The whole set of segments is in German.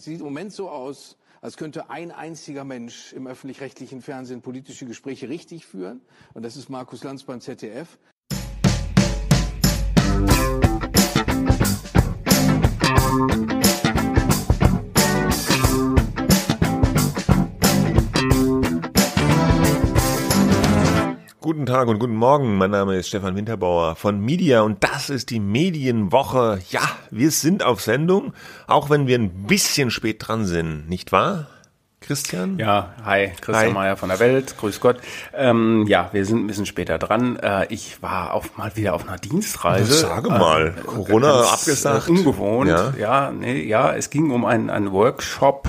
Es sieht im Moment so aus, als könnte ein einziger Mensch im öffentlich-rechtlichen Fernsehen politische Gespräche richtig führen. Und das ist Markus Lanz beim ZDF. Guten Tag und guten Morgen. Mein Name ist Stefan Winterbauer von Media und das ist die Medienwoche. Ja, wir sind auf Sendung, auch wenn wir ein bisschen spät dran sind, nicht wahr? Christian? Ja, hi, Christian Mayer von der Welt, grüß Gott. Ähm, ja, wir sind ein bisschen später dran. Äh, ich war auch mal wieder auf einer Dienstreise. Das sage mal, äh, Corona abgesagt. Ungewohnt, ja. ja, nee, ja, es ging um einen, einen Workshop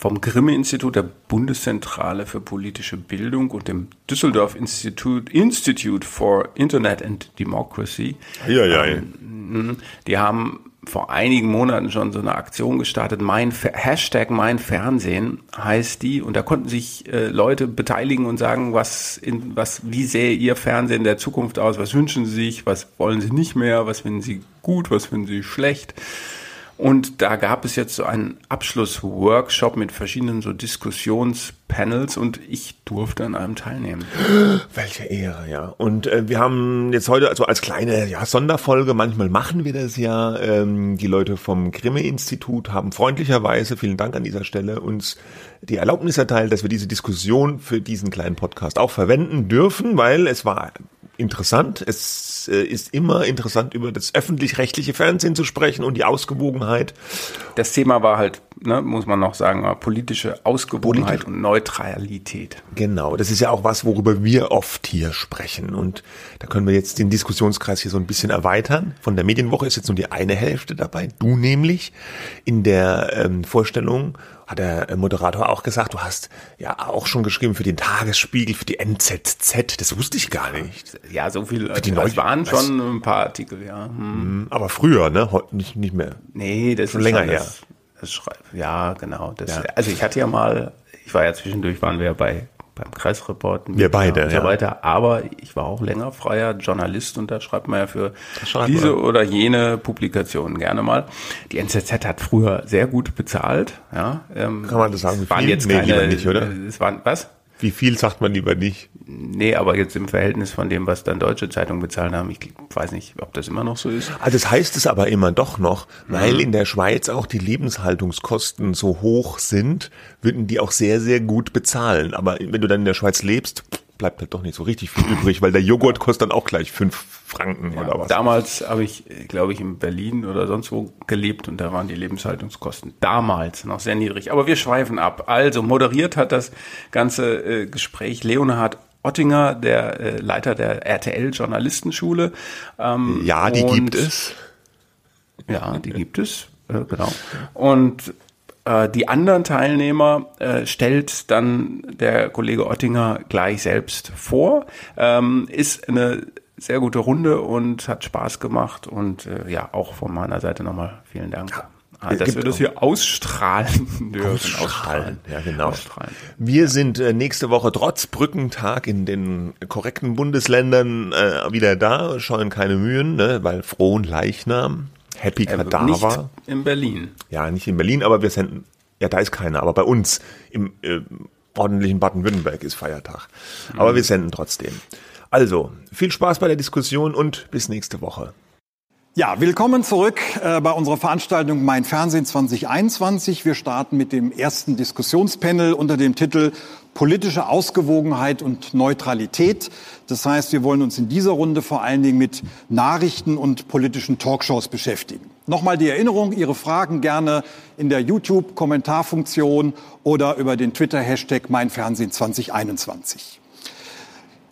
vom Grimme-Institut der Bundeszentrale für politische Bildung und dem Düsseldorf Institute, Institute for Internet and Democracy. Ja, ja. Ähm, die haben vor einigen Monaten schon so eine Aktion gestartet. Mein Hashtag mein Fernsehen heißt die und da konnten sich äh, Leute beteiligen und sagen, was in was wie sähe ihr Fernsehen der Zukunft aus? Was wünschen sie sich? Was wollen sie nicht mehr? Was finden sie gut? Was finden sie schlecht? Und da gab es jetzt so einen Abschlussworkshop mit verschiedenen so Diskussionspanels und ich durfte an einem teilnehmen. Welche Ehre, ja. Und äh, wir haben jetzt heute also als kleine ja, Sonderfolge, manchmal machen wir das ja, ähm, die Leute vom Grimme-Institut haben freundlicherweise, vielen Dank an dieser Stelle, uns die Erlaubnis erteilt, dass wir diese Diskussion für diesen kleinen Podcast auch verwenden dürfen, weil es war interessant. Es äh, ist immer interessant, über das öffentlich-rechtliche Fernsehen zu sprechen und die Ausgewogenheit. Das Thema war halt, ne, muss man noch sagen, politische Ausgewogenheit Politisch. und Neutralität. Genau, das ist ja auch was, worüber wir oft hier sprechen. Und da können wir jetzt den Diskussionskreis hier so ein bisschen erweitern. Von der Medienwoche ist jetzt nur die eine Hälfte dabei, du nämlich, in der ähm, Vorstellung hat der Moderator auch gesagt, du hast ja auch schon geschrieben für den Tagesspiegel, für die NZZ, das wusste ich gar nicht. Ja, so viel, für die es waren schon ein paar Artikel, ja. Hm. hm. Aber früher, ne? Heute nicht, nicht mehr. Nee, das schon ist länger schon her. Das, das ja, genau. Das, ja. Also ich hatte ja mal, ich war ja zwischendurch, waren wir ja bei beim Kreisreporten. Wir beide, und so ja. weiter. Aber ich war auch länger freier Journalist und da schreibt man ja für diese man. oder jene Publikationen gerne mal. Die NZZ hat früher sehr gut bezahlt. Ja, ähm, Kann man das sagen? Wie waren jetzt nee, keine, nicht, oder? Es waren was? Wie viel sagt man lieber nicht? Nee, aber jetzt im Verhältnis von dem, was dann deutsche Zeitungen bezahlen haben, ich weiß nicht, ob das immer noch so ist. Also das heißt es aber immer doch noch, weil mhm. in der Schweiz auch die Lebenshaltungskosten so hoch sind, würden die auch sehr, sehr gut bezahlen. Aber wenn du dann in der Schweiz lebst, bleibt halt doch nicht so richtig viel übrig, weil der Joghurt kostet dann auch gleich fünf Franken ja, oder was. Damals habe ich, glaube ich, in Berlin oder sonst wo gelebt und da waren die Lebenshaltungskosten damals noch sehr niedrig. Aber wir schweifen ab. Also moderiert hat das ganze äh, Gespräch Leonhard Ottinger, der äh, Leiter der RTL-Journalistenschule. Ähm, ja, die gibt es. Ja, die gibt es, äh, genau. Und äh, die anderen Teilnehmer äh, stellt dann der Kollege Ottinger gleich selbst vor. Ähm, ist eine sehr gute Runde und hat Spaß gemacht und äh, ja, auch von meiner Seite nochmal vielen Dank. Ja. Ah, dass wir das hier ausstrahlen dürfen. Ausstrahlen, ja genau. Ausstrahlen. Wir sind äh, nächste Woche trotz Brückentag in den korrekten Bundesländern äh, wieder da, scheuen keine Mühen, ne, weil frohen Leichnam. Happy äh, Kadaver. Nicht in Berlin. Ja, nicht in Berlin, aber wir senden, ja, da ist keiner, aber bei uns im äh, ordentlichen Baden-Württemberg ist Feiertag. Aber mhm. wir senden trotzdem. Also, viel Spaß bei der Diskussion und bis nächste Woche. Ja, willkommen zurück äh, bei unserer Veranstaltung Mein Fernsehen 2021. Wir starten mit dem ersten Diskussionspanel unter dem Titel Politische Ausgewogenheit und Neutralität. Das heißt, wir wollen uns in dieser Runde vor allen Dingen mit Nachrichten und politischen Talkshows beschäftigen. Nochmal die Erinnerung, Ihre Fragen gerne in der YouTube-Kommentarfunktion oder über den Twitter-Hashtag Mein Fernsehen 2021.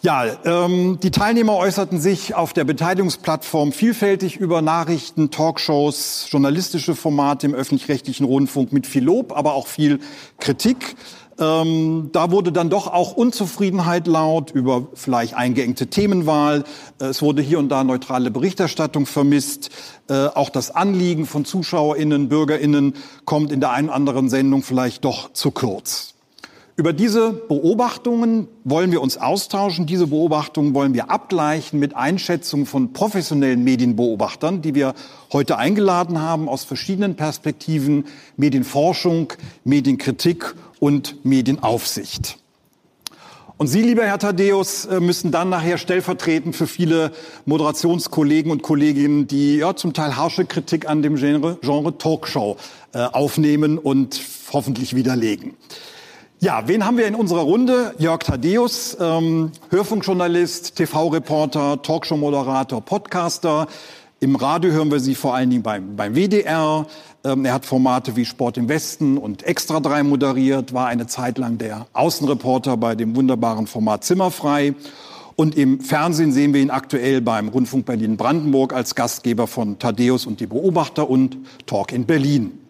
Ja, ähm, die Teilnehmer äußerten sich auf der Beteiligungsplattform vielfältig über Nachrichten, Talkshows, journalistische Formate im öffentlich-rechtlichen Rundfunk mit viel Lob, aber auch viel Kritik. Ähm, da wurde dann doch auch Unzufriedenheit laut über vielleicht eingeengte Themenwahl. Äh, es wurde hier und da neutrale Berichterstattung vermisst. Äh, auch das Anliegen von ZuschauerInnen, BürgerInnen kommt in der einen oder anderen Sendung vielleicht doch zu kurz. Über diese Beobachtungen wollen wir uns austauschen. Diese Beobachtungen wollen wir abgleichen mit Einschätzungen von professionellen Medienbeobachtern, die wir heute eingeladen haben aus verschiedenen Perspektiven. Medienforschung, Medienkritik und Medienaufsicht. Und Sie, lieber Herr Thaddeus, äh, müssen dann nachher stellvertretend für viele Moderationskollegen und Kolleginnen, die ja zum Teil harsche Kritik an dem Genre, Genre Talkshow äh, aufnehmen und hoffentlich widerlegen. Ja, wen haben wir in unserer Runde? Jörg Thaddeus, ähm, Hörfunkjournalist, TV-Reporter, Talkshow-Moderator, Podcaster. Im Radio hören wir Sie vor allen Dingen beim, beim WDR. Ähm, er hat Formate wie Sport im Westen und Extra 3 moderiert, war eine Zeit lang der Außenreporter bei dem wunderbaren Format Zimmerfrei. Und im Fernsehen sehen wir ihn aktuell beim Rundfunk Berlin Brandenburg als Gastgeber von Thaddeus und die Beobachter und Talk in Berlin.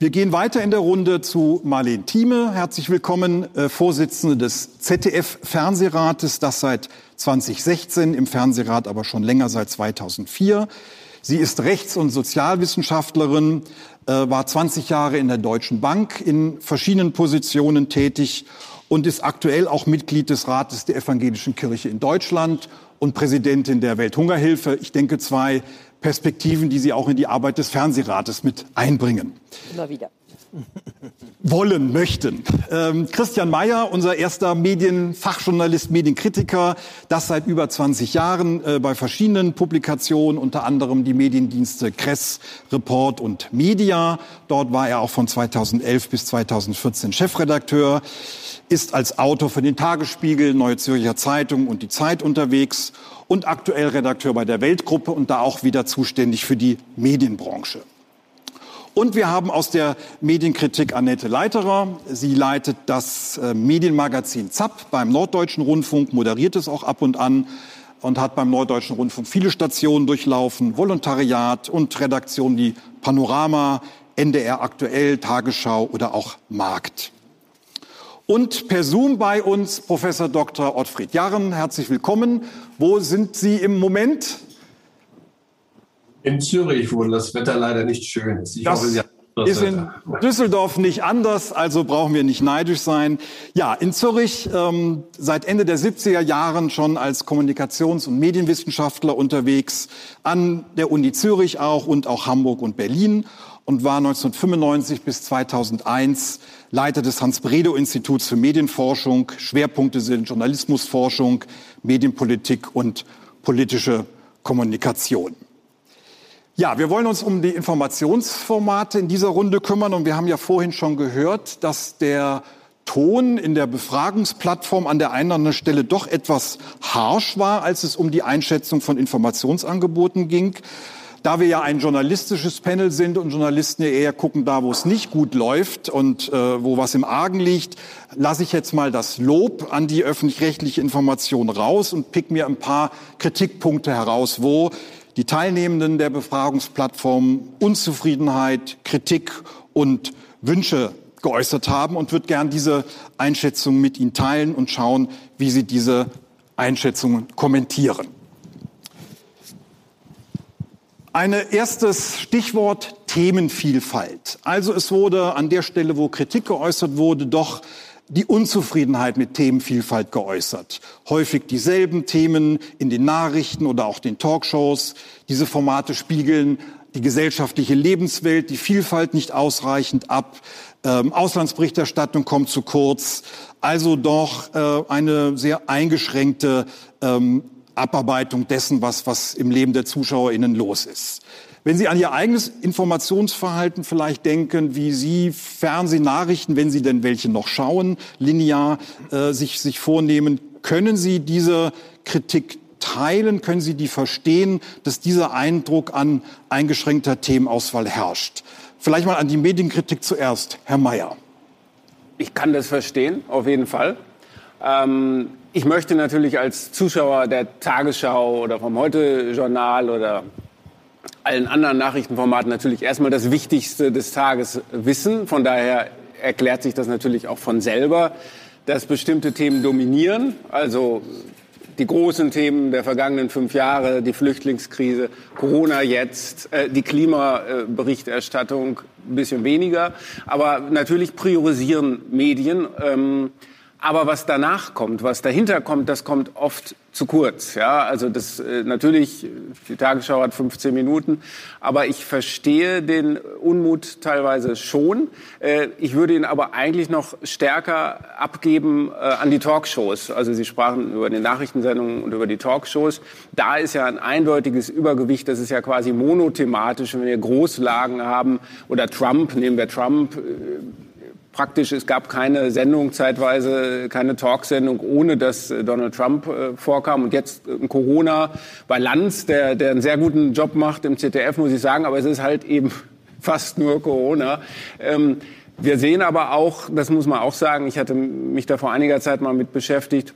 Wir gehen weiter in der Runde zu Marlene Thieme. Herzlich willkommen, äh, Vorsitzende des ZDF-Fernsehrates, das seit 2016, im Fernsehrat aber schon länger seit 2004. Sie ist Rechts- und Sozialwissenschaftlerin, äh, war 20 Jahre in der Deutschen Bank in verschiedenen Positionen tätig und ist aktuell auch Mitglied des Rates der Evangelischen Kirche in Deutschland und Präsidentin der Welthungerhilfe. Ich denke, zwei Perspektiven, die Sie auch in die Arbeit des Fernsehrates mit einbringen. Immer wieder. Wollen, möchten. Ähm, Christian Mayer, unser erster Medienfachjournalist, Medienkritiker, das seit über 20 Jahren äh, bei verschiedenen Publikationen, unter anderem die Mediendienste Kress, Report und Media. Dort war er auch von 2011 bis 2014 Chefredakteur, ist als Autor für den Tagesspiegel, Neue Zürcher Zeitung und die Zeit unterwegs und aktuell Redakteur bei der Weltgruppe und da auch wieder zuständig für die Medienbranche. Und wir haben aus der Medienkritik Annette Leiterer. Sie leitet das äh, Medienmagazin ZAP beim Norddeutschen Rundfunk, moderiert es auch ab und an und hat beim Norddeutschen Rundfunk viele Stationen durchlaufen, Volontariat und Redaktion wie Panorama, NDR aktuell, Tagesschau oder auch Markt. Und per Zoom bei uns Professor Dr. Ottfried Jarren. Herzlich willkommen. Wo sind Sie im Moment? In Zürich, wo das Wetter leider nicht schön ist. Ich das hoffe, Sie haben das ist in Düsseldorf nicht anders, also brauchen wir nicht neidisch sein. Ja, in Zürich ähm, seit Ende der 70er Jahren schon als Kommunikations- und Medienwissenschaftler unterwegs, an der Uni Zürich auch und auch Hamburg und Berlin und war 1995 bis 2001 Leiter des Hans-Bredow-Instituts für Medienforschung. Schwerpunkte sind Journalismusforschung, Medienpolitik und politische Kommunikation. Ja, wir wollen uns um die Informationsformate in dieser Runde kümmern und wir haben ja vorhin schon gehört, dass der Ton in der Befragungsplattform an der einen oder anderen Stelle doch etwas harsch war, als es um die Einschätzung von Informationsangeboten ging. Da wir ja ein journalistisches Panel sind und Journalisten ja eher gucken da, wo es nicht gut läuft und äh, wo was im Argen liegt, lasse ich jetzt mal das Lob an die öffentlich-rechtliche Information raus und pick mir ein paar Kritikpunkte heraus, wo die Teilnehmenden der Befragungsplattform Unzufriedenheit, Kritik und Wünsche geäußert haben und würde gern diese Einschätzung mit Ihnen teilen und schauen, wie Sie diese Einschätzungen kommentieren. Ein erstes Stichwort Themenvielfalt. Also es wurde an der Stelle, wo Kritik geäußert wurde, doch die Unzufriedenheit mit Themenvielfalt geäußert. Häufig dieselben Themen in den Nachrichten oder auch den Talkshows. Diese Formate spiegeln die gesellschaftliche Lebenswelt, die Vielfalt nicht ausreichend ab. Ähm, Auslandsberichterstattung kommt zu kurz. Also doch äh, eine sehr eingeschränkte ähm, Abarbeitung dessen, was, was im Leben der ZuschauerInnen los ist. Wenn Sie an Ihr eigenes Informationsverhalten vielleicht denken, wie Sie Fernsehnachrichten, wenn Sie denn welche noch schauen, linear äh, sich, sich vornehmen, können Sie diese Kritik teilen? Können Sie die verstehen, dass dieser Eindruck an eingeschränkter Themenauswahl herrscht? Vielleicht mal an die Medienkritik zuerst. Herr Mayer. Ich kann das verstehen, auf jeden Fall. Ähm, ich möchte natürlich als Zuschauer der Tagesschau oder vom Heute-Journal oder allen anderen Nachrichtenformaten natürlich erstmal das Wichtigste des Tages wissen. Von daher erklärt sich das natürlich auch von selber, dass bestimmte Themen dominieren. Also die großen Themen der vergangenen fünf Jahre, die Flüchtlingskrise, Corona jetzt, äh, die Klimaberichterstattung ein bisschen weniger. Aber natürlich priorisieren Medien. Ähm, aber was danach kommt, was dahinter kommt, das kommt oft zu kurz. Ja, also das äh, natürlich, die Tagesschau hat 15 Minuten, aber ich verstehe den Unmut teilweise schon. Äh, ich würde ihn aber eigentlich noch stärker abgeben äh, an die Talkshows. Also Sie sprachen über die Nachrichtensendungen und über die Talkshows. Da ist ja ein eindeutiges Übergewicht. Das ist ja quasi monothematisch, wenn wir Großlagen haben oder Trump, nehmen wir Trump. Praktisch, es gab keine Sendung zeitweise, keine Talksendung, ohne dass äh, Donald Trump äh, vorkam. Und jetzt äh, Corona bei Lanz, der, der einen sehr guten Job macht im ZDF, muss ich sagen, aber es ist halt eben fast nur Corona. Ähm, wir sehen aber auch, das muss man auch sagen, ich hatte mich da vor einiger Zeit mal mit beschäftigt,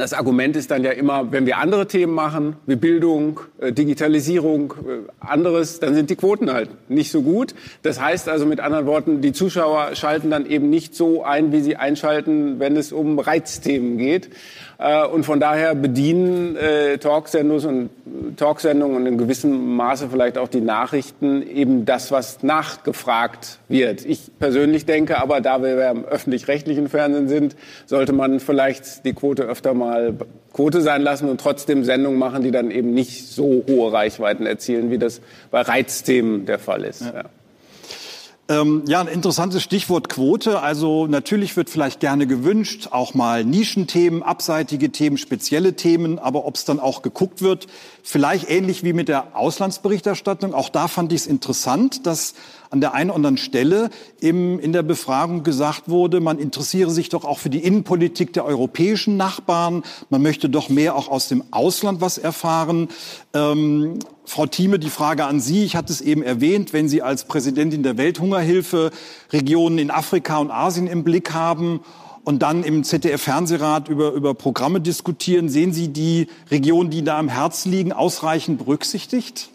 das Argument ist dann ja immer, wenn wir andere Themen machen, wie Bildung, äh, Digitalisierung, äh, anderes, dann sind die Quoten halt nicht so gut. Das heißt also mit anderen Worten, die Zuschauer schalten dann eben nicht so ein, wie sie einschalten, wenn es um Reizthemen geht. Äh, und von daher bedienen äh, Talksendungen und Talksendungen und in gewissem Maße vielleicht auch die Nachrichten eben das, was nachgefragt wird. Ich persönlich denke aber, da wir im öffentlich-rechtlichen Fernsehen sind, sollte man vielleicht die Quote öfter mal Quote sein lassen und trotzdem Sendungen machen, die dann eben nicht so hohe Reichweiten erzielen, wie das bei Reizthemen der Fall ist. Ja. Ja. Ähm, ja, ein interessantes Stichwort Quote. Also natürlich wird vielleicht gerne gewünscht, auch mal Nischenthemen, abseitige Themen, spezielle Themen, aber ob es dann auch geguckt wird, vielleicht ähnlich wie mit der Auslandsberichterstattung. Auch da fand ich es interessant, dass an der einen oder anderen Stelle im, in der Befragung gesagt wurde, man interessiere sich doch auch für die Innenpolitik der europäischen Nachbarn. Man möchte doch mehr auch aus dem Ausland was erfahren. Ähm, Frau Thieme, die Frage an Sie. Ich hatte es eben erwähnt, wenn Sie als Präsidentin der Welthungerhilfe Regionen in Afrika und Asien im Blick haben und dann im ZDF-Fernsehrat über, über Programme diskutieren, sehen Sie die Regionen, die da am Herz liegen, ausreichend berücksichtigt?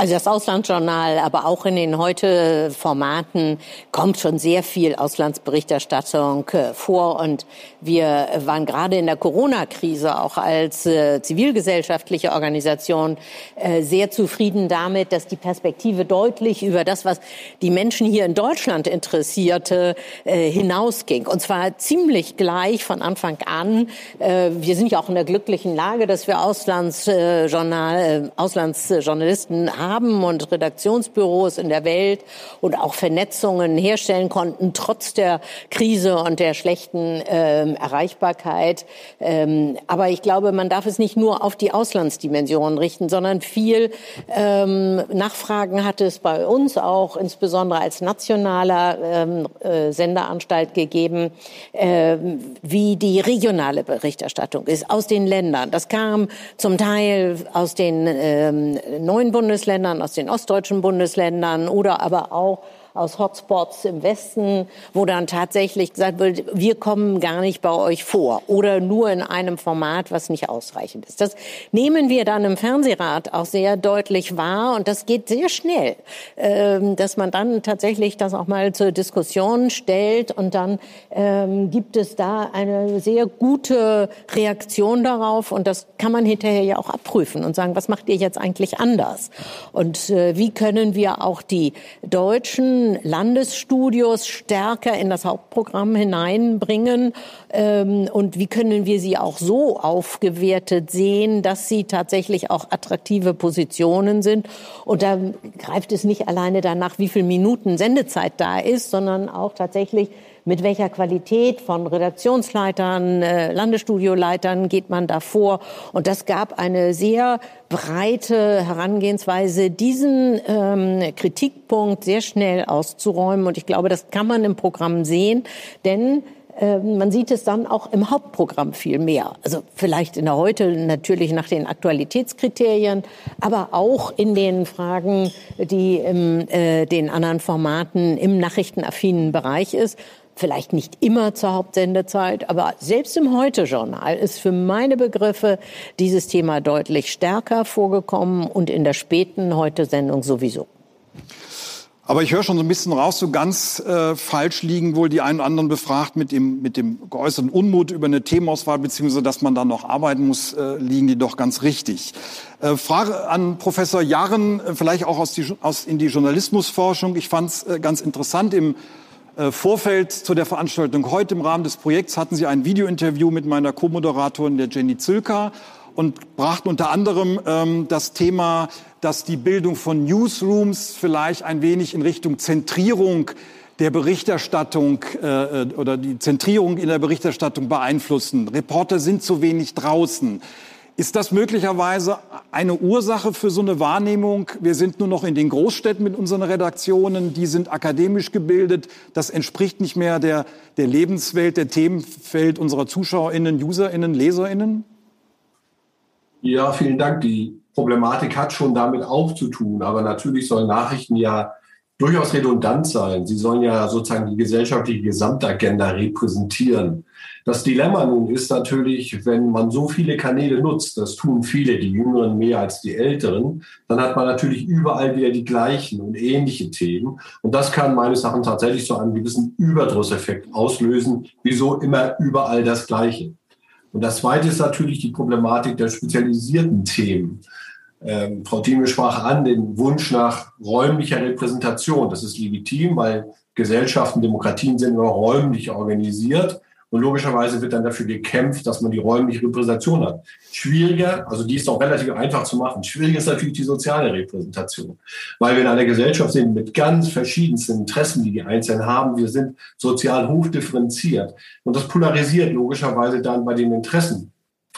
Also das Auslandsjournal, aber auch in den heute Formaten kommt schon sehr viel Auslandsberichterstattung äh, vor. Und wir waren gerade in der Corona-Krise auch als äh, zivilgesellschaftliche Organisation äh, sehr zufrieden damit, dass die Perspektive deutlich über das, was die Menschen hier in Deutschland interessierte, hinausging. Und zwar ziemlich gleich von Anfang an. Wir sind ja auch in der glücklichen Lage, dass wir Auslandsjournal, Auslandsjournalisten haben haben und Redaktionsbüros in der Welt und auch Vernetzungen herstellen konnten, trotz der Krise und der schlechten ähm, Erreichbarkeit. Ähm, aber ich glaube, man darf es nicht nur auf die Auslandsdimension richten, sondern viel ähm, Nachfragen hat es bei uns auch, insbesondere als nationaler ähm, äh, Senderanstalt gegeben, äh, wie die regionale Berichterstattung ist aus den Ländern. Das kam zum Teil aus den ähm, neuen Bundesländern Bundesländern, aus den ostdeutschen Bundesländern oder aber auch aus Hotspots im Westen, wo dann tatsächlich gesagt wird, wir kommen gar nicht bei euch vor oder nur in einem Format, was nicht ausreichend ist. Das nehmen wir dann im Fernsehrat auch sehr deutlich wahr und das geht sehr schnell, ähm, dass man dann tatsächlich das auch mal zur Diskussion stellt und dann ähm, gibt es da eine sehr gute Reaktion darauf und das kann man hinterher ja auch abprüfen und sagen, was macht ihr jetzt eigentlich anders? Und äh, wie können wir auch die deutschen Landesstudios stärker in das Hauptprogramm hineinbringen? Ähm, und wie können wir sie auch so aufgewertet sehen, dass sie tatsächlich auch attraktive Positionen sind? Und da greift es nicht alleine danach, wie viel Minuten Sendezeit da ist, sondern auch tatsächlich, mit welcher Qualität von Redaktionsleitern, äh, Landesstudioleitern geht man da vor. Und das gab eine sehr breite Herangehensweise, diesen ähm, Kritikpunkt sehr schnell auszuräumen. Und ich glaube, das kann man im Programm sehen, denn ähm, man sieht es dann auch im Hauptprogramm viel mehr. Also vielleicht in der heute natürlich nach den Aktualitätskriterien, aber auch in den Fragen, die in äh, den anderen Formaten im nachrichtenaffinen Bereich ist vielleicht nicht immer zur Hauptsendezeit, aber selbst im Heute-Journal ist für meine Begriffe dieses Thema deutlich stärker vorgekommen und in der späten Heute-Sendung sowieso. Aber ich höre schon so ein bisschen raus, so ganz äh, falsch liegen wohl die einen oder anderen befragt mit dem, mit dem geäußerten Unmut über eine Themenauswahl, beziehungsweise dass man da noch arbeiten muss, äh, liegen die doch ganz richtig. Äh, Frage an Professor Jarren, äh, vielleicht auch aus, die, aus in die Journalismusforschung. Ich fand es äh, ganz interessant im Vorfeld zu der Veranstaltung heute im Rahmen des Projekts hatten Sie ein Videointerview mit meiner Co-Moderatorin, der Jenny Zülker und brachten unter anderem ähm, das Thema, dass die Bildung von Newsrooms vielleicht ein wenig in Richtung Zentrierung der Berichterstattung äh, oder die Zentrierung in der Berichterstattung beeinflussen. Reporter sind zu wenig draußen. Ist das möglicherweise eine Ursache für so eine Wahrnehmung? Wir sind nur noch in den Großstädten mit unseren Redaktionen, die sind akademisch gebildet. Das entspricht nicht mehr der, der Lebenswelt, der Themenfeld unserer ZuschauerInnen, UserInnen, LeserInnen? Ja, vielen Dank. Die Problematik hat schon damit auch zu tun, aber natürlich sollen Nachrichten ja durchaus redundant sein. Sie sollen ja sozusagen die gesellschaftliche Gesamtagenda repräsentieren. Das Dilemma nun ist natürlich, wenn man so viele Kanäle nutzt, das tun viele, die Jüngeren mehr als die Älteren, dann hat man natürlich überall wieder die gleichen und ähnliche Themen. Und das kann meines Erachtens tatsächlich so einen gewissen Überdrusseffekt auslösen. Wieso immer überall das Gleiche? Und das Zweite ist natürlich die Problematik der spezialisierten Themen. Ähm, Frau Thieme sprach an den Wunsch nach räumlicher Repräsentation. Das ist legitim, weil Gesellschaften, Demokratien sind nur räumlich organisiert. Und logischerweise wird dann dafür gekämpft, dass man die räumliche Repräsentation hat. Schwieriger, also die ist auch relativ einfach zu machen. Schwieriger ist natürlich die soziale Repräsentation. Weil wir in einer Gesellschaft sind mit ganz verschiedensten Interessen, die die Einzelnen haben. Wir sind sozial hochdifferenziert. Und das polarisiert logischerweise dann bei den Interessen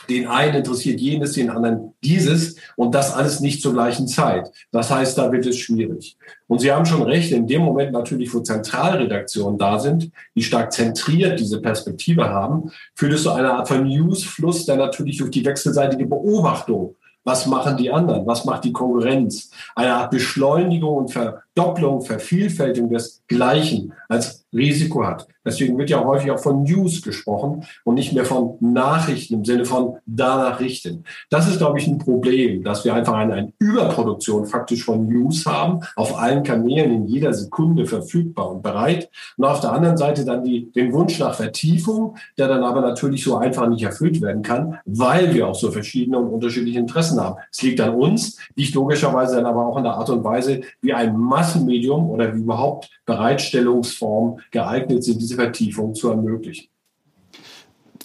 den einen interessiert jenes, den anderen dieses und das alles nicht zur gleichen Zeit. Das heißt, da wird es schwierig. Und Sie haben schon recht, in dem Moment natürlich, wo Zentralredaktionen da sind, die stark zentriert diese Perspektive haben, führt es zu einer Art von Newsfluss, der natürlich durch die wechselseitige Beobachtung was machen die anderen? Was macht die Konkurrenz? Eine Art Beschleunigung und Verdopplung, Vervielfältigung des Gleichen als Risiko hat. Deswegen wird ja häufig auch von News gesprochen und nicht mehr von Nachrichten im Sinne von danach richten. Das ist, glaube ich, ein Problem, dass wir einfach eine, eine Überproduktion faktisch von News haben, auf allen Kanälen in jeder Sekunde verfügbar und bereit. Und auf der anderen Seite dann die, den Wunsch nach Vertiefung, der dann aber natürlich so einfach nicht erfüllt werden kann, weil wir auch so verschiedene und unterschiedliche Interessen haben. Es liegt an uns, liegt logischerweise dann aber auch an der Art und Weise, wie ein Massenmedium oder wie überhaupt Bereitstellungsformen geeignet sind, diese Vertiefung zu ermöglichen.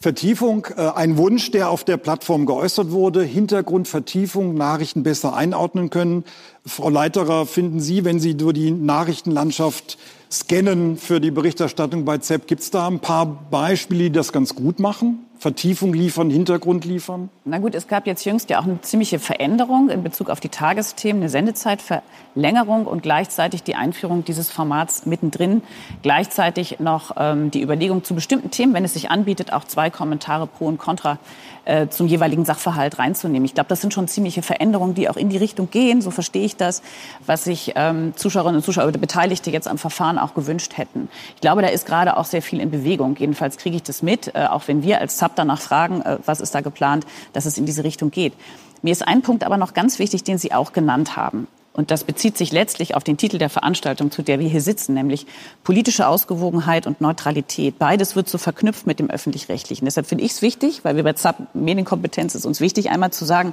Vertiefung, äh, ein Wunsch, der auf der Plattform geäußert wurde. Hintergrund, Vertiefung, Nachrichten besser einordnen können. Frau Leiterer, finden Sie, wenn Sie durch die Nachrichtenlandschaft scannen für die Berichterstattung bei ZEP, gibt es da ein paar Beispiele, die das ganz gut machen? Vertiefung liefern, Hintergrund liefern? Na gut, es gab jetzt jüngst ja auch eine ziemliche Veränderung in Bezug auf die Tagesthemen, eine Sendezeitverlängerung und gleichzeitig die Einführung dieses Formats mittendrin. Gleichzeitig noch ähm, die Überlegung zu bestimmten Themen, wenn es sich anbietet, auch zwei Kommentare pro und contra äh, zum jeweiligen Sachverhalt reinzunehmen. Ich glaube, das sind schon ziemliche Veränderungen, die auch in die Richtung gehen, so verstehe ich das, was sich ähm, Zuschauerinnen und Zuschauer oder Beteiligte jetzt am Verfahren auch gewünscht hätten. Ich glaube, da ist gerade auch sehr viel in Bewegung. Jedenfalls kriege ich das mit, äh, auch wenn wir als ZAP danach fragen, äh, was ist da geplant, dass es in diese Richtung geht. Mir ist ein Punkt aber noch ganz wichtig, den Sie auch genannt haben. Und das bezieht sich letztlich auf den Titel der Veranstaltung, zu der wir hier sitzen, nämlich politische Ausgewogenheit und Neutralität. Beides wird so verknüpft mit dem Öffentlich-Rechtlichen. Deshalb finde ich es wichtig, weil wir bei ZAP Medienkompetenz ist uns wichtig, einmal zu sagen,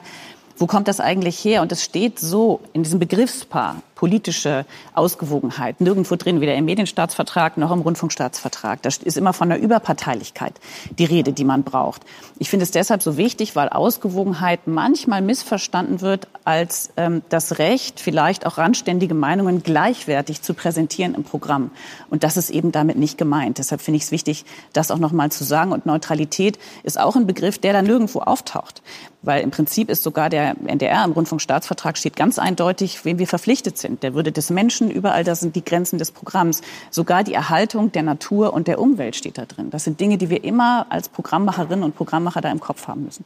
wo kommt das eigentlich her? Und es steht so in diesem Begriffspaar politische Ausgewogenheit nirgendwo drin, weder im Medienstaatsvertrag noch im Rundfunkstaatsvertrag. Da ist immer von der Überparteilichkeit die Rede, die man braucht. Ich finde es deshalb so wichtig, weil Ausgewogenheit manchmal missverstanden wird als ähm, das Recht, vielleicht auch randständige Meinungen gleichwertig zu präsentieren im Programm. Und das ist eben damit nicht gemeint. Deshalb finde ich es wichtig, das auch noch mal zu sagen. Und Neutralität ist auch ein Begriff, der da nirgendwo auftaucht. Weil im Prinzip ist sogar der NDR im Rundfunkstaatsvertrag steht ganz eindeutig, wem wir verpflichtet sind der Würde des Menschen, überall das sind die Grenzen des Programms. Sogar die Erhaltung der Natur und der Umwelt steht da drin. Das sind Dinge, die wir immer als Programmmacherinnen und Programmmacher da im Kopf haben müssen.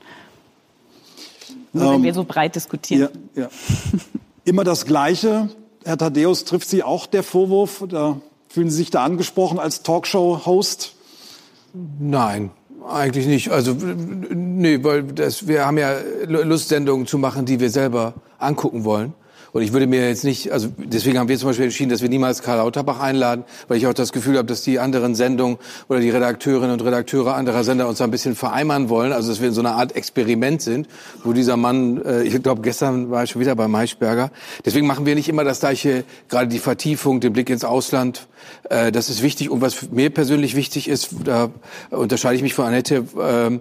Nur um, wenn ähm, wir so breit diskutieren. Ja, ja. Immer das Gleiche. Herr Thaddeus, trifft Sie auch der Vorwurf? Da fühlen Sie sich da angesprochen als Talkshow-Host? Nein, eigentlich nicht. Also nee, weil das, wir haben ja Lustsendungen zu machen, die wir selber angucken wollen. Und ich würde mir jetzt nicht, also deswegen haben wir zum Beispiel entschieden, dass wir niemals Karl Lauterbach einladen, weil ich auch das Gefühl habe, dass die anderen Sendungen oder die Redakteurinnen und Redakteure anderer Sender uns ein bisschen vereimern wollen. Also dass wir in so einer Art Experiment sind, wo dieser Mann, äh, ich glaube gestern war ich schon wieder bei Maischberger. Deswegen machen wir nicht immer das gleiche, gerade die Vertiefung, den Blick ins Ausland. Äh, das ist wichtig. Und was mir persönlich wichtig ist, da unterscheide ich mich von Annette, äh,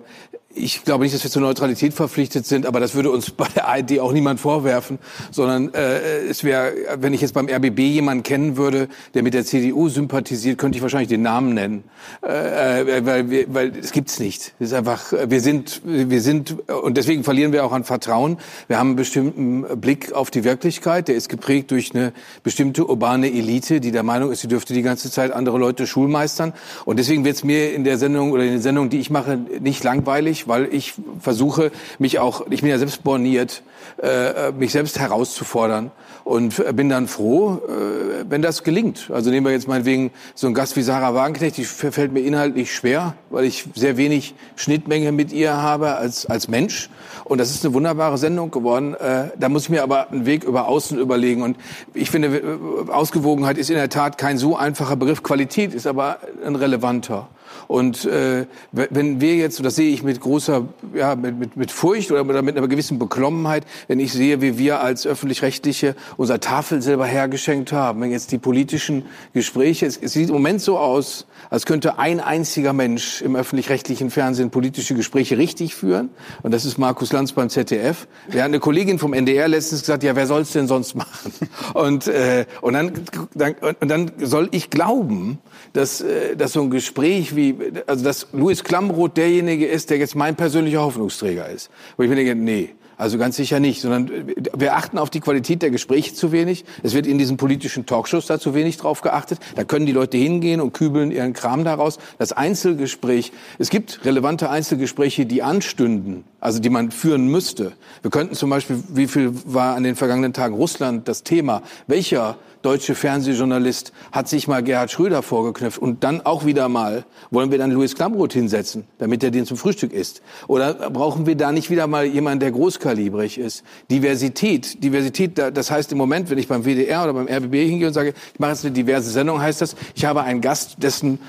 ich glaube nicht, dass wir zur Neutralität verpflichtet sind, aber das würde uns bei der ARD auch niemand vorwerfen, sondern äh, es wäre, wenn ich jetzt beim RBB jemanden kennen würde, der mit der CDU sympathisiert, könnte ich wahrscheinlich den Namen nennen, äh, äh weil, wir, weil es gibt's nicht. Es ist einfach, wir sind, wir sind und deswegen verlieren wir auch an Vertrauen. Wir haben einen bestimmten Blick auf die Wirklichkeit, der ist geprägt durch eine bestimmte urbane Elite, die der Meinung ist, sie dürfte die ganze Zeit andere Leute schulmeistern. Und deswegen wird es mir in der Sendung oder in den Sendungen, die ich mache, nicht langweilig weil ich versuche, mich auch, ich bin ja selbst borniert, äh, mich selbst herauszufordern und bin dann froh, äh, wenn das gelingt. Also nehmen wir jetzt meinetwegen so einen Gast wie Sarah Wagenknecht, die fällt mir inhaltlich schwer, weil ich sehr wenig Schnittmenge mit ihr habe als, als Mensch. Und das ist eine wunderbare Sendung geworden. Äh, da muss ich mir aber einen Weg über Außen überlegen. Und ich finde, äh, Ausgewogenheit ist in der Tat kein so einfacher Begriff. Qualität ist aber ein relevanter. Und äh, wenn wir jetzt, und das sehe ich mit großer, ja, mit, mit, mit Furcht oder mit einer gewissen Beklommenheit, wenn ich sehe, wie wir als öffentlich-rechtliche unser Tafelsilber hergeschenkt haben, wenn jetzt die politischen Gespräche, es, es sieht im Moment so aus, als könnte ein einziger Mensch im öffentlich-rechtlichen Fernsehen politische Gespräche richtig führen. Und das ist Markus Lanz beim ZDF. Der hat eine Kollegin vom NDR letztens gesagt, ja, wer soll's denn sonst machen? Und, äh, und, dann, dann, und dann soll ich glauben, dass, äh, dass so ein Gespräch wie, also dass Louis Klamroth derjenige ist, der jetzt mein persönlicher Hoffnungsträger ist. Wo ich mir denke, nee, also ganz sicher nicht, sondern wir achten auf die Qualität der Gespräche zu wenig. Es wird in diesen politischen Talkshows da zu wenig drauf geachtet. Da können die Leute hingehen und kübeln ihren Kram daraus. Das Einzelgespräch, es gibt relevante Einzelgespräche, die anstünden, also die man führen müsste. Wir könnten zum Beispiel, wie viel war an den vergangenen Tagen Russland das Thema? Welcher deutsche Fernsehjournalist hat sich mal Gerhard Schröder vorgeknüpft und dann auch wieder mal, wollen wir dann Louis Klamroth hinsetzen, damit er den zum Frühstück isst? Oder brauchen wir da nicht wieder mal jemanden, der großkalibrig ist? Diversität, Diversität, das heißt im Moment, wenn ich beim WDR oder beim RBB hingehe und sage, ich mache jetzt eine diverse Sendung, heißt das, ich habe einen Gast, dessen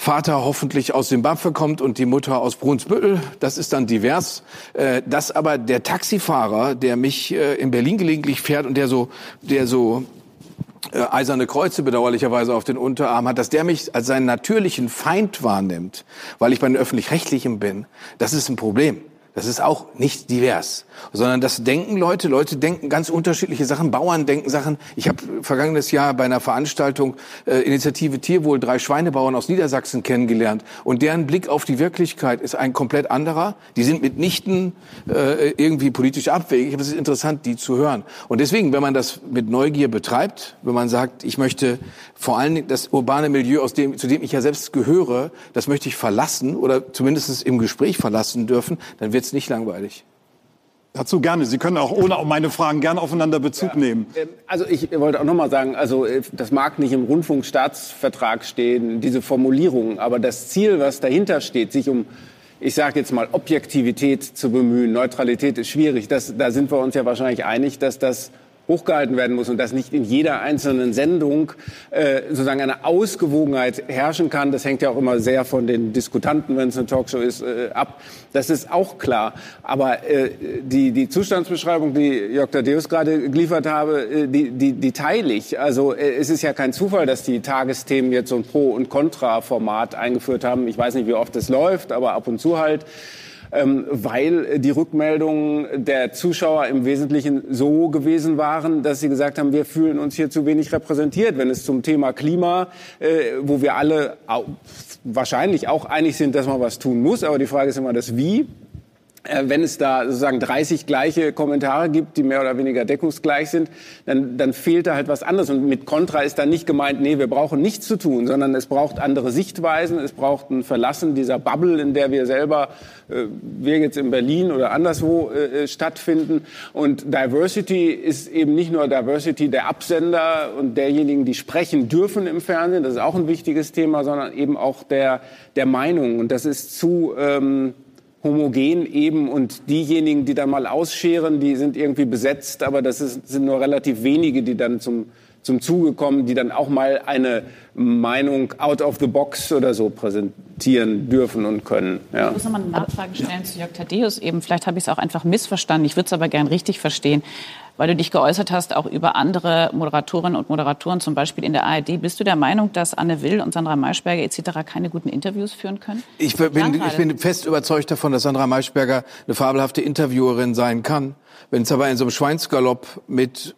Vater hoffentlich aus Simbabwe kommt und die Mutter aus Brunsbüttel. Das ist dann divers. Äh, dass aber der Taxifahrer, der mich äh, in Berlin gelegentlich fährt und der so, der so äh, eiserne Kreuze bedauerlicherweise auf den Unterarm hat, dass der mich als seinen natürlichen Feind wahrnimmt, weil ich bei den Öffentlich-Rechtlichen bin, das ist ein Problem. Das ist auch nicht divers, sondern das denken Leute. Leute denken ganz unterschiedliche Sachen. Bauern denken Sachen. Ich habe vergangenes Jahr bei einer Veranstaltung äh, Initiative Tierwohl drei Schweinebauern aus Niedersachsen kennengelernt und deren Blick auf die Wirklichkeit ist ein komplett anderer. Die sind mitnichten äh, irgendwie politisch abwegig. Aber es ist interessant, die zu hören. Und deswegen, wenn man das mit Neugier betreibt, wenn man sagt, ich möchte vor allen Dingen das urbane Milieu, aus dem, zu dem ich ja selbst gehöre, das möchte ich verlassen oder zumindest im Gespräch verlassen dürfen, dann wird es nicht langweilig. Dazu gerne. Sie können auch ohne meine Fragen gerne aufeinander Bezug ja. nehmen. Ähm, also ich wollte auch noch mal sagen, also äh, das mag nicht im Rundfunkstaatsvertrag stehen, diese Formulierung, aber das Ziel, was dahinter steht, sich um ich sage jetzt mal, Objektivität zu bemühen. Neutralität ist schwierig. Das, da sind wir uns ja wahrscheinlich einig, dass das hochgehalten werden muss und dass nicht in jeder einzelnen Sendung äh, sozusagen eine Ausgewogenheit herrschen kann. Das hängt ja auch immer sehr von den Diskutanten, wenn es eine Talkshow ist, äh, ab. Das ist auch klar. Aber äh, die, die Zustandsbeschreibung, die Jörg Tadeus gerade geliefert habe, äh, die, die, die teile ich. Also äh, es ist ja kein Zufall, dass die Tagesthemen jetzt so ein Pro- und Contra-Format eingeführt haben. Ich weiß nicht, wie oft es läuft, aber ab und zu halt ähm, weil die Rückmeldungen der Zuschauer im Wesentlichen so gewesen waren, dass sie gesagt haben, wir fühlen uns hier zu wenig repräsentiert, wenn es zum Thema Klima, äh, wo wir alle wahrscheinlich auch einig sind, dass man was tun muss, aber die Frage ist immer das Wie. Äh, wenn es da sozusagen 30 gleiche Kommentare gibt, die mehr oder weniger deckungsgleich sind, dann, dann fehlt da halt was anderes. Und mit Kontra ist dann nicht gemeint, nee, wir brauchen nichts zu tun, sondern es braucht andere Sichtweisen, es braucht ein Verlassen dieser Bubble, in der wir selber, äh, wir jetzt in Berlin oder anderswo äh, stattfinden. Und Diversity ist eben nicht nur Diversity der Absender und derjenigen, die sprechen dürfen im Fernsehen, das ist auch ein wichtiges Thema, sondern eben auch der, der Meinung. Und das ist zu... Ähm, homogen eben und diejenigen, die dann mal ausscheren, die sind irgendwie besetzt, aber das ist, sind nur relativ wenige, die dann zum, zum Zuge kommen, die dann auch mal eine Meinung out of the box oder so präsentieren dürfen und können. Ja. Ich muss nochmal eine Nachfrage stellen zu Jörg Thaddeus eben. Vielleicht habe ich es auch einfach missverstanden. Ich würde es aber gern richtig verstehen weil du dich geäußert hast, auch über andere Moderatorinnen und Moderatoren, zum Beispiel in der ARD. Bist du der Meinung, dass Anne Will und Sandra Maischberger etc. keine guten Interviews führen können? Ich bin, ich bin fest überzeugt davon, dass Sandra Maischberger eine fabelhafte Interviewerin sein kann. Wenn es aber in so einem Schweinsgalopp mit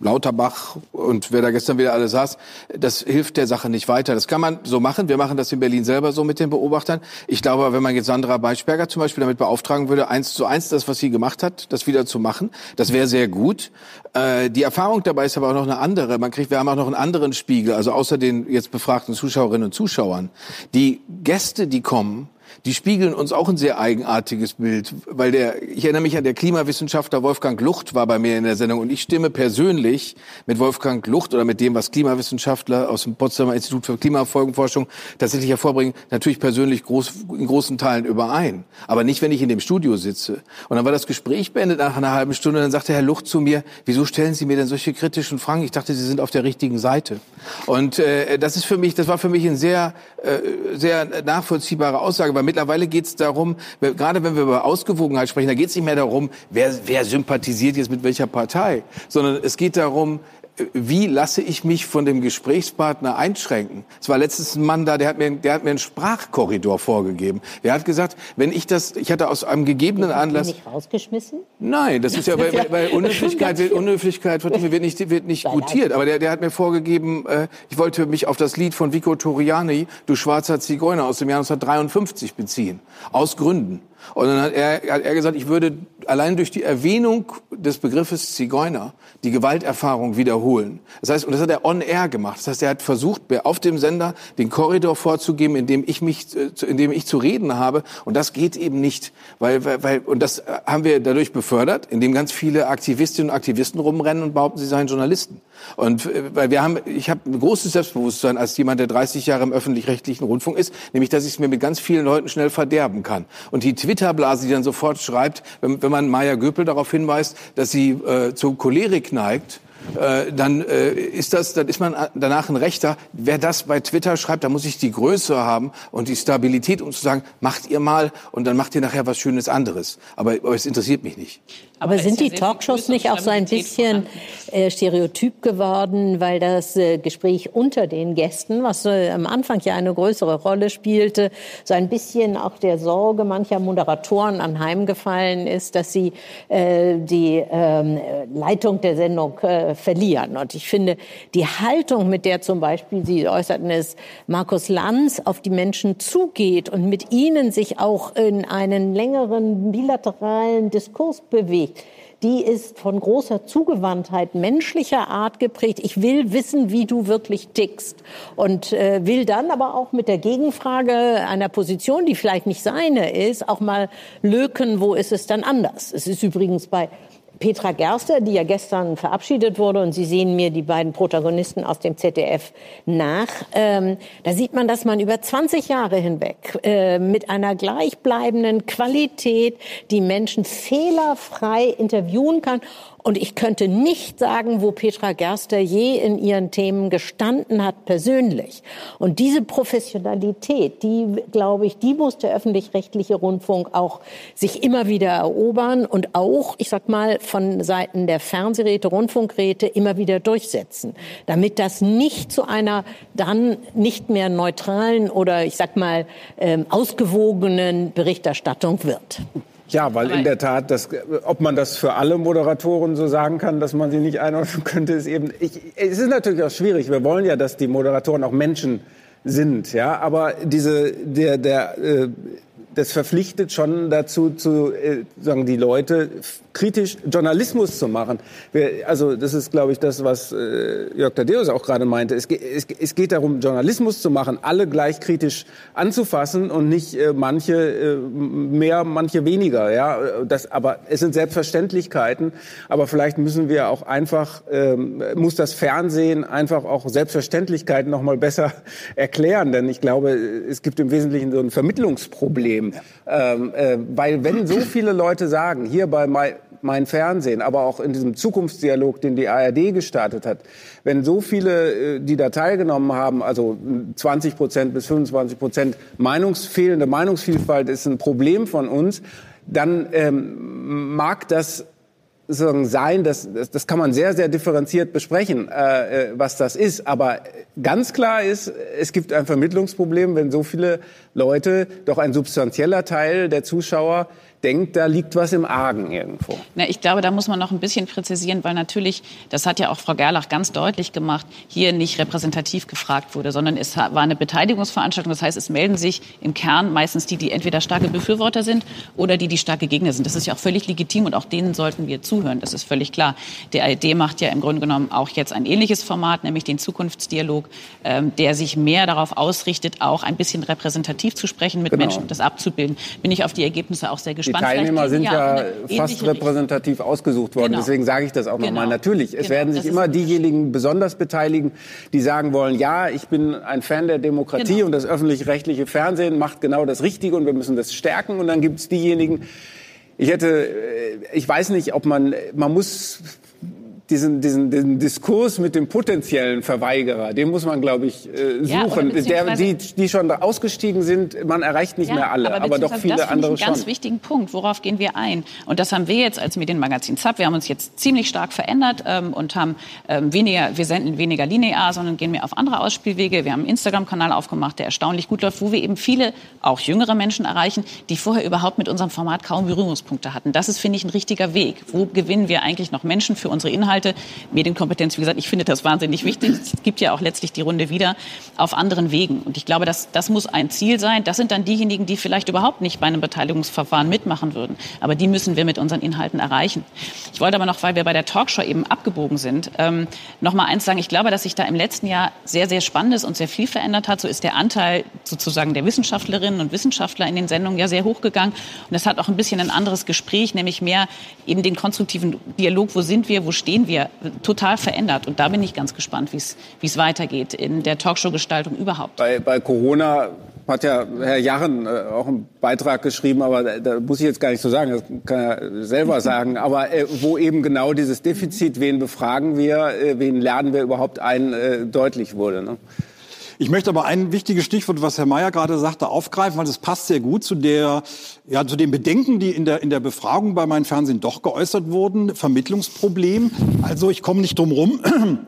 Lauterbach und wer da gestern wieder alle saß, das hilft der Sache nicht weiter. Das kann man so machen. Wir machen das in Berlin selber so mit den Beobachtern. Ich glaube, wenn man jetzt Sandra Beisperger zum Beispiel damit beauftragen würde, eins zu eins das, was sie gemacht hat, das wieder zu machen, das wäre sehr gut. Äh, die Erfahrung dabei ist aber auch noch eine andere. Man kriegt, wir haben auch noch einen anderen Spiegel, also außer den jetzt befragten Zuschauerinnen und Zuschauern. Die Gäste, die kommen, die spiegeln uns auch ein sehr eigenartiges Bild, weil der, ich erinnere mich an der Klimawissenschaftler Wolfgang Lucht war bei mir in der Sendung und ich stimme persönlich mit Wolfgang Lucht oder mit dem, was Klimawissenschaftler aus dem Potsdamer Institut für Klimafolgenforschung tatsächlich hervorbringen, natürlich persönlich groß, in großen Teilen überein. Aber nicht, wenn ich in dem Studio sitze. Und dann war das Gespräch beendet nach einer halben Stunde und dann sagte Herr Lucht zu mir, wieso stellen Sie mir denn solche kritischen Fragen? Ich dachte, Sie sind auf der richtigen Seite. Und äh, das ist für mich, das war für mich eine sehr, äh, sehr nachvollziehbare Aussage, weil mittlerweile geht es darum, gerade wenn wir über Ausgewogenheit sprechen, da geht es nicht mehr darum, wer, wer sympathisiert jetzt mit welcher Partei, sondern es geht darum, wie lasse ich mich von dem Gesprächspartner einschränken? Es war letztens ein Mann da, der hat mir, der hat mir einen Sprachkorridor vorgegeben. Der hat gesagt, wenn ich das, ich hatte aus einem gegebenen Anlass. nicht rausgeschmissen? Nein, das ist ja, weil, weil Unhöflichkeit wird, Unhöflichkeit wird nicht, wird nicht gutiert. Aber der, der hat mir vorgegeben, äh, ich wollte mich auf das Lied von Vico Toriani, Du schwarzer Zigeuner aus dem Jahr 1953 beziehen. Aus Gründen. Und dann hat er, hat er gesagt, ich würde allein durch die Erwähnung des Begriffes Zigeuner die Gewalterfahrung wiederholen. Das heißt, und das hat er on air gemacht. Das heißt, er hat versucht, auf dem Sender den Korridor vorzugeben, in dem ich mich, äh, in dem ich zu reden habe. Und das geht eben nicht, weil, weil, und das haben wir dadurch befördert, indem ganz viele Aktivistinnen und Aktivisten rumrennen und behaupten, sie seien Journalisten. Und äh, weil wir haben, ich habe ein großes Selbstbewusstsein als jemand, der 30 Jahre im öffentlich-rechtlichen Rundfunk ist, nämlich, dass ich es mir mit ganz vielen Leuten schnell verderben kann. Und die Twitter-Blase, die dann sofort schreibt, wenn, wenn man Maya Göpel darauf hinweist, dass sie äh, zur Cholerik neigt, äh, dann äh, ist das, dann ist man danach ein Rechter. Wer das bei Twitter schreibt, da muss ich die Größe haben und die Stabilität, um zu sagen, macht ihr mal und dann macht ihr nachher was Schönes anderes. Aber, aber es interessiert mich nicht. Aber, Aber sind die Talkshows nicht auch so ein bisschen äh, stereotyp geworden, weil das äh, Gespräch unter den Gästen, was äh, am Anfang ja eine größere Rolle spielte, so ein bisschen auch der Sorge mancher Moderatoren anheimgefallen ist, dass sie äh, die ähm, Leitung der Sendung äh, verlieren. Und ich finde, die Haltung, mit der zum Beispiel Sie äußerten es, Markus Lanz auf die Menschen zugeht und mit ihnen sich auch in einen längeren bilateralen Diskurs bewegt, die ist von großer Zugewandtheit menschlicher Art geprägt. Ich will wissen, wie du wirklich tickst und äh, will dann aber auch mit der Gegenfrage einer Position, die vielleicht nicht seine ist, auch mal löken, wo ist es dann anders. Es ist übrigens bei Petra Gerster, die ja gestern verabschiedet wurde, und Sie sehen mir die beiden Protagonisten aus dem ZDF nach. Ähm, da sieht man, dass man über 20 Jahre hinweg äh, mit einer gleichbleibenden Qualität die Menschen fehlerfrei interviewen kann und ich könnte nicht sagen, wo Petra Gerster je in ihren Themen gestanden hat, persönlich. Und diese Professionalität, die, glaube ich, die muss der öffentlich-rechtliche Rundfunk auch sich immer wieder erobern und auch, ich sag mal, von Seiten der Fernsehräte, Rundfunkräte immer wieder durchsetzen, damit das nicht zu einer dann nicht mehr neutralen oder, ich sag mal, ähm, ausgewogenen Berichterstattung wird. Ja, weil in der Tat, das, ob man das für alle Moderatoren so sagen kann, dass man sie nicht einordnen könnte, ist eben. Ich, es ist natürlich auch schwierig. Wir wollen ja, dass die Moderatoren auch Menschen sind, ja. Aber diese, der, der, äh, das verpflichtet schon dazu, zu äh, sagen die Leute kritisch Journalismus zu machen. Wir, also das ist, glaube ich, das, was äh, Jörg Tadeus auch gerade meinte. Es, es, es, geht darum, Journalismus zu machen, alle gleich kritisch anzufassen und nicht äh, manche äh, mehr, manche weniger. Ja, das, aber es sind Selbstverständlichkeiten. Aber vielleicht müssen wir auch einfach, ähm, muss das Fernsehen einfach auch Selbstverständlichkeiten noch mal besser erklären, denn ich glaube, es gibt im Wesentlichen so ein Vermittlungsproblem Problem. Ähm, äh, weil wenn so viele Leute sagen, hier bei mein, mein Fernsehen, aber auch in diesem Zukunftsdialog, den die ARD gestartet hat, wenn so viele, äh, die da teilgenommen haben, also 20 Prozent bis 25 Prozent Meinungsfehlende Meinungsvielfalt ist ein Problem von uns, dann ähm, mag das sein, das, das, das kann man sehr, sehr differenziert besprechen, äh, äh, was das ist. Aber ganz klar ist, es gibt ein Vermittlungsproblem, wenn so viele Leute, doch ein substanzieller Teil der Zuschauer denkt, da liegt was im Argen irgendwo. Na, ich glaube, da muss man noch ein bisschen präzisieren, weil natürlich, das hat ja auch Frau Gerlach ganz deutlich gemacht, hier nicht repräsentativ gefragt wurde, sondern es war eine Beteiligungsveranstaltung. Das heißt, es melden sich im Kern meistens die, die entweder starke Befürworter sind oder die, die starke Gegner sind. Das ist ja auch völlig legitim und auch denen sollten wir zuhören. Das ist völlig klar. Der ARD macht ja im Grunde genommen auch jetzt ein ähnliches Format, nämlich den Zukunftsdialog, ähm, der sich mehr darauf ausrichtet, auch ein bisschen repräsentativ zu sprechen mit genau. Menschen und das abzubilden. Bin ich auf die Ergebnisse auch sehr gespannt gespannt. Die Teilnehmer sind ja, fast repräsentativ ausgesucht worden. Genau. Deswegen sage ich das auch genau. nochmal. Natürlich, es genau. werden sich das immer diejenigen besonders beteiligen, die sagen wollen, ja, ich bin ein Fan der Demokratie genau. und das öffentlich-rechtliche Fernsehen macht genau das Richtige und wir müssen das stärken. Und dann gibt es diejenigen, ich hätte, äh, ich weiß nicht, ob man, man muss diesen, diesen, diesen Diskurs mit dem potenziellen Verweigerer, den muss man, glaube ich, äh, suchen. Ja, Der, die, die schon ausgestiegen sind, man erreicht nicht ja, mehr alle, aber, aber doch viele das andere ich einen ganz wichtigen Punkt. Worauf gehen wir ein? Und das haben wir jetzt als Medienmagazin ZAP. Wir haben uns jetzt ziemlich stark verändert ähm, und haben ähm, weniger, wir senden weniger linear, sondern gehen mehr auf andere Ausspielwege. Wir haben einen Instagram-Kanal aufgemacht, der erstaunlich gut läuft, wo wir eben viele, auch jüngere Menschen erreichen, die vorher überhaupt mit unserem Format kaum Berührungspunkte hatten. Das ist, finde ich, ein richtiger Weg. Wo gewinnen wir eigentlich noch Menschen für unsere Inhalte? Inhalte. Medienkompetenz, wie gesagt, ich finde das wahnsinnig wichtig. Es gibt ja auch letztlich die Runde wieder auf anderen Wegen. Und ich glaube, das, das muss ein Ziel sein. Das sind dann diejenigen, die vielleicht überhaupt nicht bei einem Beteiligungsverfahren mitmachen würden. Aber die müssen wir mit unseren Inhalten erreichen. Ich wollte aber noch, weil wir bei der Talkshow eben abgebogen sind, ähm, noch mal eins sagen. Ich glaube, dass sich da im letzten Jahr sehr, sehr Spannendes und sehr viel verändert hat. So ist der Anteil sozusagen der Wissenschaftlerinnen und Wissenschaftler in den Sendungen ja sehr hochgegangen. Und es hat auch ein bisschen ein anderes Gespräch, nämlich mehr eben den konstruktiven Dialog. Wo sind wir? Wo stehen wir total verändert. Und da bin ich ganz gespannt, wie es weitergeht in der Talkshow-Gestaltung überhaupt. Bei, bei Corona hat ja Herr Jarren äh, auch einen Beitrag geschrieben, aber da, da, muss ich jetzt gar nicht so sagen, das kann er selber sagen, aber äh, wo eben genau dieses Defizit, wen befragen wir, äh, wen lernen wir überhaupt ein, äh, deutlich wurde. Ne? Ich möchte aber ein wichtiges Stichwort, was Herr Mayer gerade sagte, aufgreifen, weil das passt sehr gut zu der, ja, zu den Bedenken, die in der, in der Befragung bei meinem Fernsehen doch geäußert wurden. Vermittlungsproblem. Also ich komme nicht drum rum.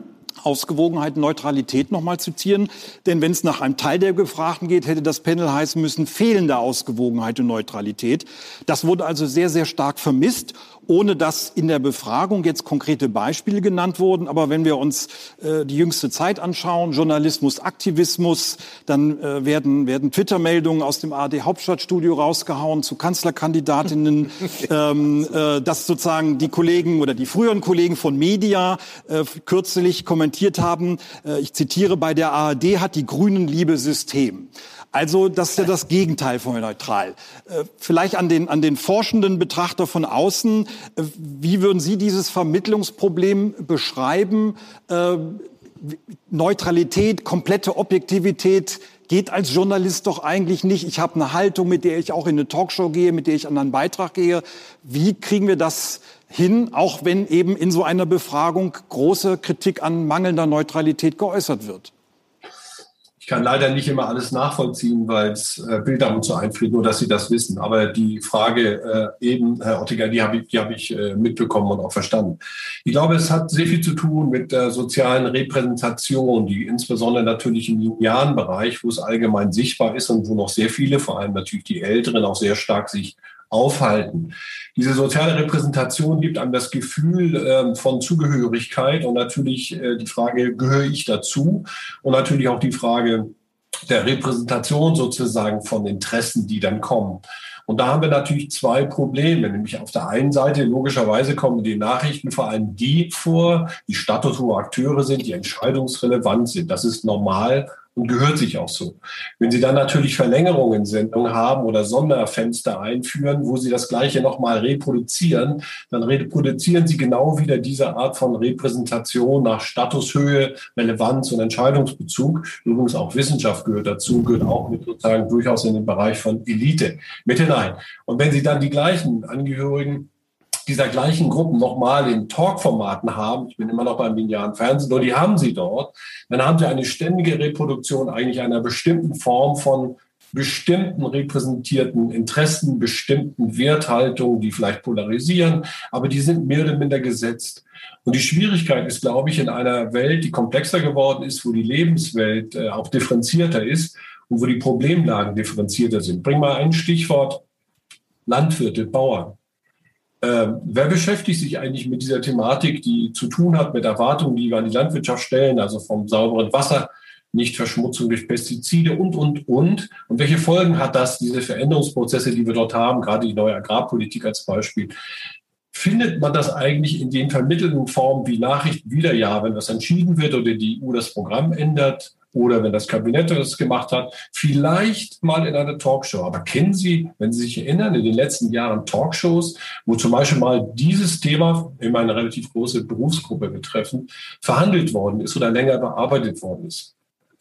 Ausgewogenheit, Neutralität nochmal zitieren. Denn wenn es nach einem Teil der Gefragten geht, hätte das Panel heißen müssen, fehlende Ausgewogenheit und Neutralität. Das wurde also sehr, sehr stark vermisst ohne dass in der Befragung jetzt konkrete Beispiele genannt wurden. Aber wenn wir uns äh, die jüngste Zeit anschauen, Journalismus, Aktivismus, dann äh, werden, werden Twitter-Meldungen aus dem ARD Hauptstadtstudio rausgehauen zu Kanzlerkandidatinnen, ähm, äh, dass sozusagen die Kollegen oder die früheren Kollegen von Media äh, kürzlich kommentiert haben, äh, ich zitiere, bei der ARD hat die Grünen Liebe System. Also das ist ja das Gegenteil von neutral. Äh, vielleicht an den, an den forschenden Betrachter von außen, äh, wie würden Sie dieses Vermittlungsproblem beschreiben? Äh, Neutralität, komplette Objektivität geht als Journalist doch eigentlich nicht. Ich habe eine Haltung, mit der ich auch in eine Talkshow gehe, mit der ich an einen Beitrag gehe. Wie kriegen wir das hin, auch wenn eben in so einer Befragung große Kritik an mangelnder Neutralität geäußert wird? Kann leider nicht immer alles nachvollziehen, weil es äh, Bilder und so einfriert, nur dass Sie das wissen. Aber die Frage äh, eben, Herr Ottiger, die habe ich, hab ich äh, mitbekommen und auch verstanden. Ich glaube, es hat sehr viel zu tun mit der sozialen Repräsentation, die insbesondere natürlich im linearen Bereich, wo es allgemein sichtbar ist und wo noch sehr viele, vor allem natürlich die Älteren, auch sehr stark sich aufhalten. Diese soziale Repräsentation gibt einem das Gefühl äh, von Zugehörigkeit und natürlich äh, die Frage, gehöre ich dazu? Und natürlich auch die Frage der Repräsentation sozusagen von Interessen, die dann kommen. Und da haben wir natürlich zwei Probleme, nämlich auf der einen Seite logischerweise kommen die Nachrichten vor allem die vor, die statushohe Akteure sind, die entscheidungsrelevant sind. Das ist normal und gehört sich auch so. Wenn Sie dann natürlich Verlängerungen in Sendungen haben oder Sonderfenster einführen, wo Sie das Gleiche nochmal reproduzieren, dann reproduzieren Sie genau wieder diese Art von Repräsentation nach Statushöhe, Relevanz und Entscheidungsbezug. Übrigens auch Wissenschaft gehört dazu, gehört auch mit sozusagen durchaus in den Bereich von Elite mit hinein. Und wenn Sie dann die gleichen Angehörigen dieser gleichen Gruppen nochmal in Talkformaten haben, ich bin immer noch beim linearen Fernsehen, nur die haben sie dort, dann haben sie eine ständige Reproduktion eigentlich einer bestimmten Form von bestimmten repräsentierten Interessen, bestimmten Werthaltungen, die vielleicht polarisieren, aber die sind mehr oder minder gesetzt. Und die Schwierigkeit ist, glaube ich, in einer Welt, die komplexer geworden ist, wo die Lebenswelt äh, auch differenzierter ist und wo die Problemlagen differenzierter sind. Bring mal ein Stichwort Landwirte, Bauern. Ähm, wer beschäftigt sich eigentlich mit dieser Thematik, die zu tun hat mit Erwartungen, die wir an die Landwirtschaft stellen, also vom sauberen Wasser, Nichtverschmutzung durch Pestizide und, und, und? Und welche Folgen hat das, diese Veränderungsprozesse, die wir dort haben, gerade die neue Agrarpolitik als Beispiel? Findet man das eigentlich in den vermittelten Formen wie Nachrichten wieder? Ja, wenn das entschieden wird oder die EU das Programm ändert, oder wenn das Kabinett das gemacht hat, vielleicht mal in einer Talkshow. Aber kennen Sie, wenn Sie sich erinnern, in den letzten Jahren Talkshows, wo zum Beispiel mal dieses Thema, immer eine relativ große Berufsgruppe betreffend, verhandelt worden ist oder länger bearbeitet worden ist?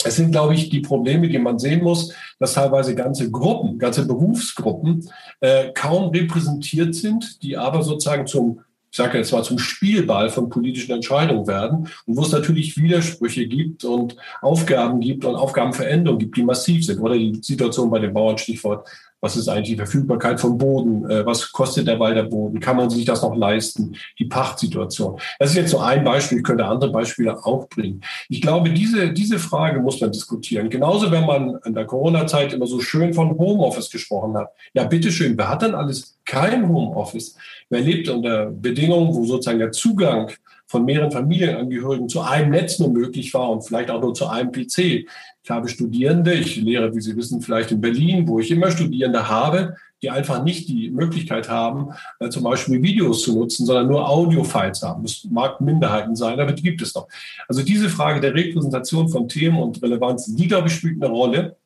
Es sind, glaube ich, die Probleme, die man sehen muss, dass teilweise ganze Gruppen, ganze Berufsgruppen äh, kaum repräsentiert sind, die aber sozusagen zum ich sage jetzt mal, zum Spielball von politischen Entscheidungen werden und wo es natürlich Widersprüche gibt und Aufgaben gibt und Aufgabenveränderungen gibt, die massiv sind. Oder die Situation bei den Bauern, Stichwort was ist eigentlich die Verfügbarkeit von Boden? Äh, was kostet der Walderboden? Kann man sich das noch leisten? Die Pachtsituation. Das ist jetzt so ein Beispiel. Ich könnte andere Beispiele auch bringen. Ich glaube, diese, diese Frage muss man diskutieren. Genauso, wenn man in der Corona-Zeit immer so schön von Homeoffice gesprochen hat. Ja, bitteschön. Wer hat denn alles kein Homeoffice? Wer lebt unter Bedingungen, wo sozusagen der Zugang von mehreren Familienangehörigen zu einem Netz nur möglich war und vielleicht auch nur zu einem PC. Ich habe Studierende, ich lehre, wie Sie wissen, vielleicht in Berlin, wo ich immer Studierende habe, die einfach nicht die Möglichkeit haben, äh, zum Beispiel Videos zu nutzen, sondern nur Audio-Files haben. Das mag Minderheiten sein, aber die gibt es noch. Also diese Frage der Repräsentation von Themen und Relevanz, die, glaube ich, spielt eine Rolle.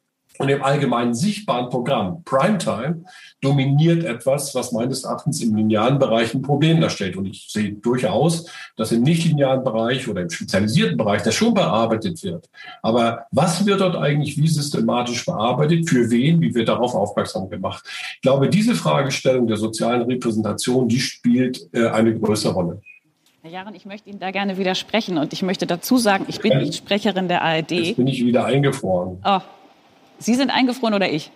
Und im allgemeinen sichtbaren Programm Primetime dominiert etwas, was meines Erachtens im linearen Bereich ein Problem darstellt. Und ich sehe durchaus, dass im nichtlinearen Bereich oder im spezialisierten Bereich das schon bearbeitet wird. Aber was wird dort eigentlich wie systematisch bearbeitet? Für wen? Wie wird darauf aufmerksam gemacht? Ich glaube, diese Fragestellung der sozialen Repräsentation, die spielt äh, eine größere Rolle. Herr Jahren, ich möchte Ihnen da gerne widersprechen und ich möchte dazu sagen, ich bin nicht Sprecherin der ARD. Jetzt bin ich wieder eingefroren. Oh, Sie sind eingefroren oder ich?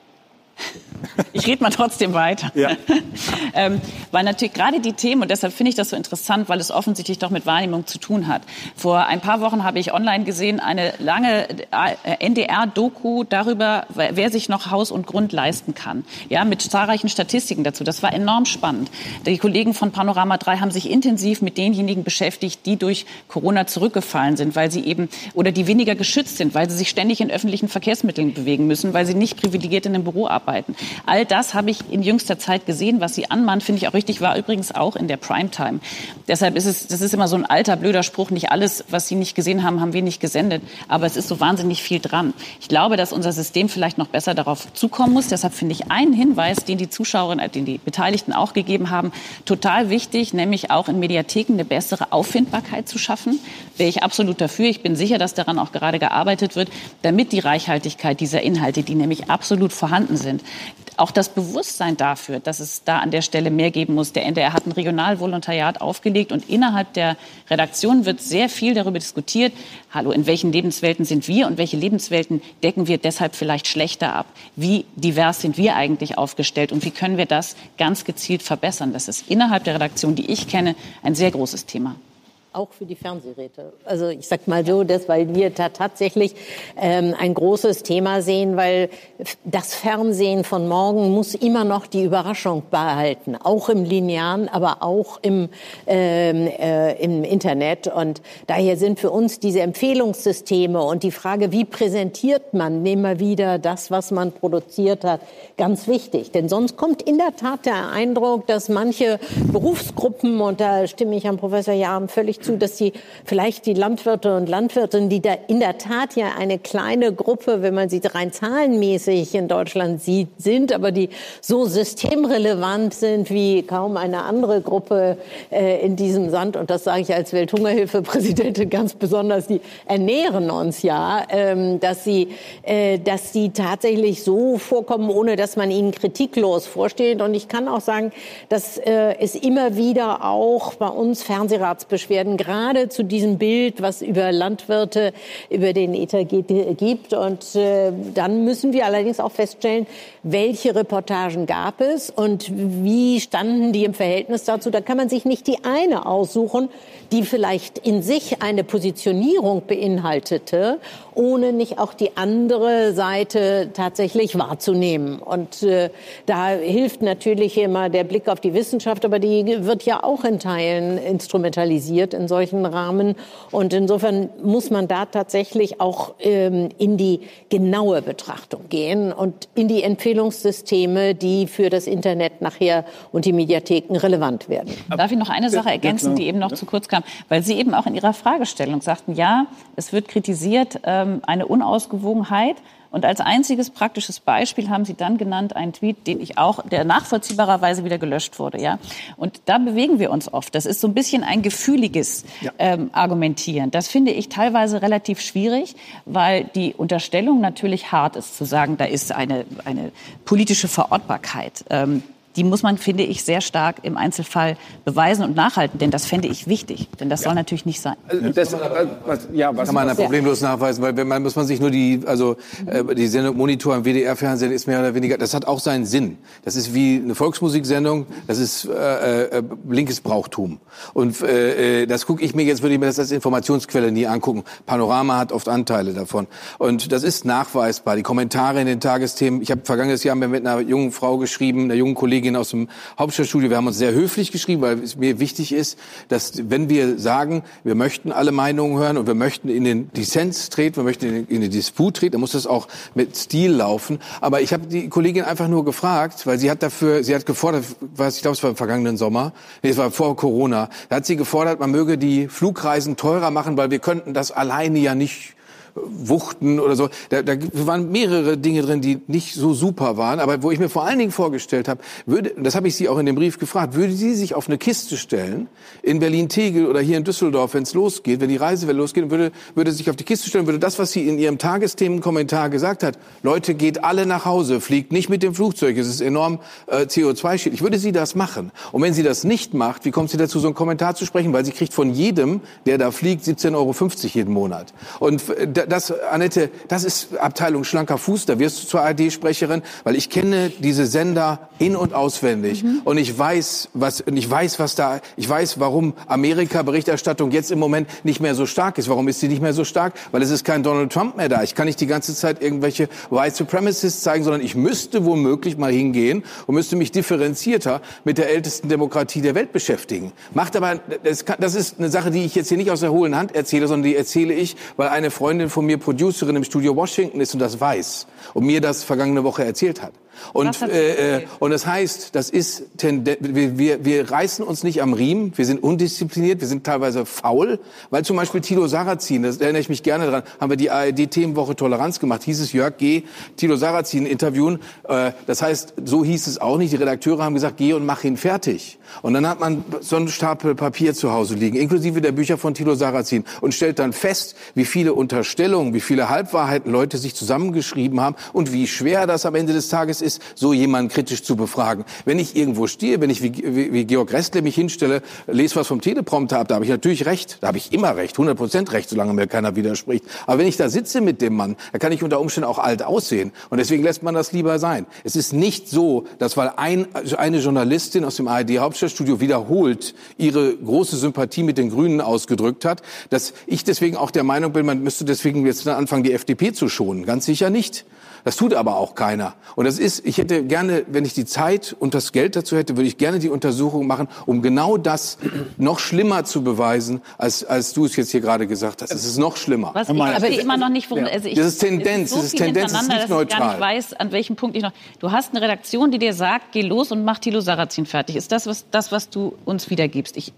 Ich rede mal trotzdem weiter. Ja. ähm, weil natürlich gerade die Themen, und deshalb finde ich das so interessant, weil es offensichtlich doch mit Wahrnehmung zu tun hat. Vor ein paar Wochen habe ich online gesehen eine lange äh, NDR-Doku darüber, wer sich noch Haus und Grund leisten kann. Ja, mit zahlreichen Statistiken dazu. Das war enorm spannend. Die Kollegen von Panorama 3 haben sich intensiv mit denjenigen beschäftigt, die durch Corona zurückgefallen sind, weil sie eben oder die weniger geschützt sind, weil sie sich ständig in öffentlichen Verkehrsmitteln bewegen müssen, weil sie nicht privilegiert in einem Büro arbeiten. All das habe ich in jüngster Zeit gesehen. Was Sie anmahnen, finde ich auch richtig, war übrigens auch in der Primetime. Deshalb ist es, das ist immer so ein alter, blöder Spruch. Nicht alles, was Sie nicht gesehen haben, haben wir nicht gesendet. Aber es ist so wahnsinnig viel dran. Ich glaube, dass unser System vielleicht noch besser darauf zukommen muss. Deshalb finde ich einen Hinweis, den die Zuschauerinnen, äh, den die Beteiligten auch gegeben haben, total wichtig, nämlich auch in Mediatheken eine bessere Auffindbarkeit zu schaffen. Wäre ich absolut dafür. Ich bin sicher, dass daran auch gerade gearbeitet wird, damit die Reichhaltigkeit dieser Inhalte, die nämlich absolut vorhanden sind, auch das Bewusstsein dafür, dass es da an der Stelle mehr geben muss. Der NDR hat ein Regionalvolontariat aufgelegt und innerhalb der Redaktion wird sehr viel darüber diskutiert. Hallo, in welchen Lebenswelten sind wir und welche Lebenswelten decken wir deshalb vielleicht schlechter ab? Wie divers sind wir eigentlich aufgestellt und wie können wir das ganz gezielt verbessern? Das ist innerhalb der Redaktion, die ich kenne, ein sehr großes Thema auch für die Fernsehräte. Also ich sag mal so, das, weil wir da tatsächlich ähm, ein großes Thema sehen, weil das Fernsehen von morgen muss immer noch die Überraschung behalten, auch im Linearen, aber auch im, ähm, äh, im Internet. Und daher sind für uns diese Empfehlungssysteme und die Frage, wie präsentiert man immer wieder das, was man produziert hat, ganz wichtig. Denn sonst kommt in der Tat der Eindruck, dass manche Berufsgruppen, und da stimme ich Herrn Professor Jahn völlig zu, dass die vielleicht die Landwirte und Landwirtinnen, die da in der Tat ja eine kleine Gruppe, wenn man sie rein zahlenmäßig in Deutschland sieht, sind, aber die so systemrelevant sind wie kaum eine andere Gruppe äh, in diesem Sand. Und das sage ich als Welthungerhilfepräsidentin ganz besonders. Die ernähren uns ja, ähm, dass sie, äh, dass sie tatsächlich so vorkommen, ohne dass man ihnen kritiklos vorsteht. Und ich kann auch sagen, dass äh, es immer wieder auch bei uns Fernsehratsbeschwerden gerade zu diesem Bild, was über Landwirte, über den ETA geht, gibt. Und äh, dann müssen wir allerdings auch feststellen, welche Reportagen gab es und wie standen die im Verhältnis dazu. Da kann man sich nicht die eine aussuchen, die vielleicht in sich eine Positionierung beinhaltete, ohne nicht auch die andere Seite tatsächlich wahrzunehmen. Und äh, da hilft natürlich immer der Blick auf die Wissenschaft, aber die wird ja auch in Teilen instrumentalisiert in solchen Rahmen. Und insofern muss man da tatsächlich auch ähm, in die genaue Betrachtung gehen und in die Empfehlungssysteme, die für das Internet nachher und die Mediatheken relevant werden. Darf ich noch eine Sache ergänzen, die eben noch zu kurz kam? Weil Sie eben auch in Ihrer Fragestellung sagten, ja, es wird kritisiert, ähm, eine Unausgewogenheit. Und als einziges praktisches Beispiel haben Sie dann genannt einen Tweet, den ich auch, der nachvollziehbarerweise wieder gelöscht wurde, ja. Und da bewegen wir uns oft. Das ist so ein bisschen ein gefühliges ja. ähm, Argumentieren. Das finde ich teilweise relativ schwierig, weil die Unterstellung natürlich hart ist, zu sagen, da ist eine, eine politische Verortbarkeit. Ähm, die muss man, finde ich, sehr stark im Einzelfall beweisen und nachhalten. Denn das fände ich wichtig. Denn das ja. soll natürlich nicht sein. Also das, was, ja, was kann man da problemlos nachweisen, weil wenn man muss man sich nur die, also äh, die Sendung Monitor im WDR-Fernsehen ist mehr oder weniger, das hat auch seinen Sinn. Das ist wie eine Volksmusiksendung, das ist äh, äh, linkes Brauchtum. Und äh, äh, das gucke ich mir jetzt, würde ich mir das als Informationsquelle nie angucken. Panorama hat oft Anteile davon. Und das ist nachweisbar. Die Kommentare in den Tagesthemen, ich habe vergangenes Jahr mit einer jungen Frau geschrieben, einer jungen Kollegin, Kollegin aus dem Hauptstadtstudio, wir haben uns sehr höflich geschrieben, weil es mir wichtig ist, dass wenn wir sagen, wir möchten alle Meinungen hören und wir möchten in den Dissens treten, wir möchten in den, Disput treten, dann muss das auch mit Stil laufen. Aber ich habe die Kollegin einfach nur gefragt, weil sie hat dafür, sie hat gefordert, was ich glaube, es war im vergangenen Sommer, nee, es war vor Corona, da hat sie gefordert, man möge die Flugreisen teurer machen, weil wir könnten das alleine ja nicht Wuchten oder so. Da, da waren mehrere Dinge drin, die nicht so super waren, aber wo ich mir vor allen Dingen vorgestellt habe, würde, das habe ich Sie auch in dem Brief gefragt, würde sie sich auf eine Kiste stellen in Berlin-Tegel oder hier in Düsseldorf, wenn es losgeht, wenn die Reisewelle losgeht, würde, würde sich auf die Kiste stellen, würde das, was sie in ihrem Tagesthemenkommentar gesagt hat, Leute, geht alle nach Hause, fliegt nicht mit dem Flugzeug, es ist enorm äh, CO2-schädlich. Würde sie das machen? Und wenn sie das nicht macht, wie kommt sie dazu, so einen Kommentar zu sprechen? Weil sie kriegt von jedem, der da fliegt, 17,50 Euro jeden Monat. Und äh, das, Annette, das ist Abteilung schlanker Fuß, da wirst du zur ARD-Sprecherin, weil ich kenne diese Sender in- und auswendig. Mhm. Und ich weiß, was, ich weiß, was da, ich weiß, warum Amerika-Berichterstattung jetzt im Moment nicht mehr so stark ist. Warum ist sie nicht mehr so stark? Weil es ist kein Donald Trump mehr da. Ich kann nicht die ganze Zeit irgendwelche White Supremacists zeigen, sondern ich müsste womöglich mal hingehen und müsste mich differenzierter mit der ältesten Demokratie der Welt beschäftigen. Macht aber, das, kann, das ist eine Sache, die ich jetzt hier nicht aus der hohlen Hand erzähle, sondern die erzähle ich, weil eine Freundin von mir Producerin im Studio Washington ist und das weiß und mir das vergangene Woche erzählt hat. Und, äh, äh, und das heißt, das ist wir, wir, wir reißen uns nicht am Riemen, wir sind undiszipliniert, wir sind teilweise faul, weil zum Beispiel Tilo Sarrazin, das erinnere ich mich gerne dran, haben wir die ARD-Themenwoche Toleranz gemacht, hieß es Jörg, geh Tilo Sarrazin interviewen. Äh, das heißt, so hieß es auch nicht. Die Redakteure haben gesagt, geh und mach ihn fertig. Und dann hat man so einen Stapel Papier zu Hause liegen, inklusive der Bücher von Tilo Sarrazin, und stellt dann fest, wie viele Unterstellungen, wie viele Halbwahrheiten Leute sich zusammengeschrieben haben und wie schwer das am Ende des Tages ist, so jemanden kritisch zu befragen. Wenn ich irgendwo stehe, wenn ich wie, wie, wie Georg Restle mich hinstelle, lese was vom Teleprompter ab, da habe ich natürlich recht. Da habe ich immer recht, 100 Prozent recht, solange mir keiner widerspricht. Aber wenn ich da sitze mit dem Mann, da kann ich unter Umständen auch alt aussehen. Und deswegen lässt man das lieber sein. Es ist nicht so, dass weil ein, eine Journalistin aus dem ARD Hauptstadtstudio wiederholt ihre große Sympathie mit den Grünen ausgedrückt hat, dass ich deswegen auch der Meinung bin, man müsste deswegen jetzt anfangen, die FDP zu schonen. Ganz sicher nicht. Das tut aber auch keiner. Und das ist, ich hätte gerne, wenn ich die Zeit und das Geld dazu hätte, würde ich gerne die Untersuchung machen, um genau das noch schlimmer zu beweisen, als, als du es jetzt hier gerade gesagt hast. Es ist noch schlimmer. Was ich aber immer noch nicht, worum, also ich, das ist Tendenz, so das ist Tendenz, ist nicht neutral. Ich gar nicht weiß, an welchem Punkt ich noch. Du hast eine Redaktion, die dir sagt, geh los und mach Thilo Sarrazin fertig. Ist das was, das, was du uns wiedergibst? Ich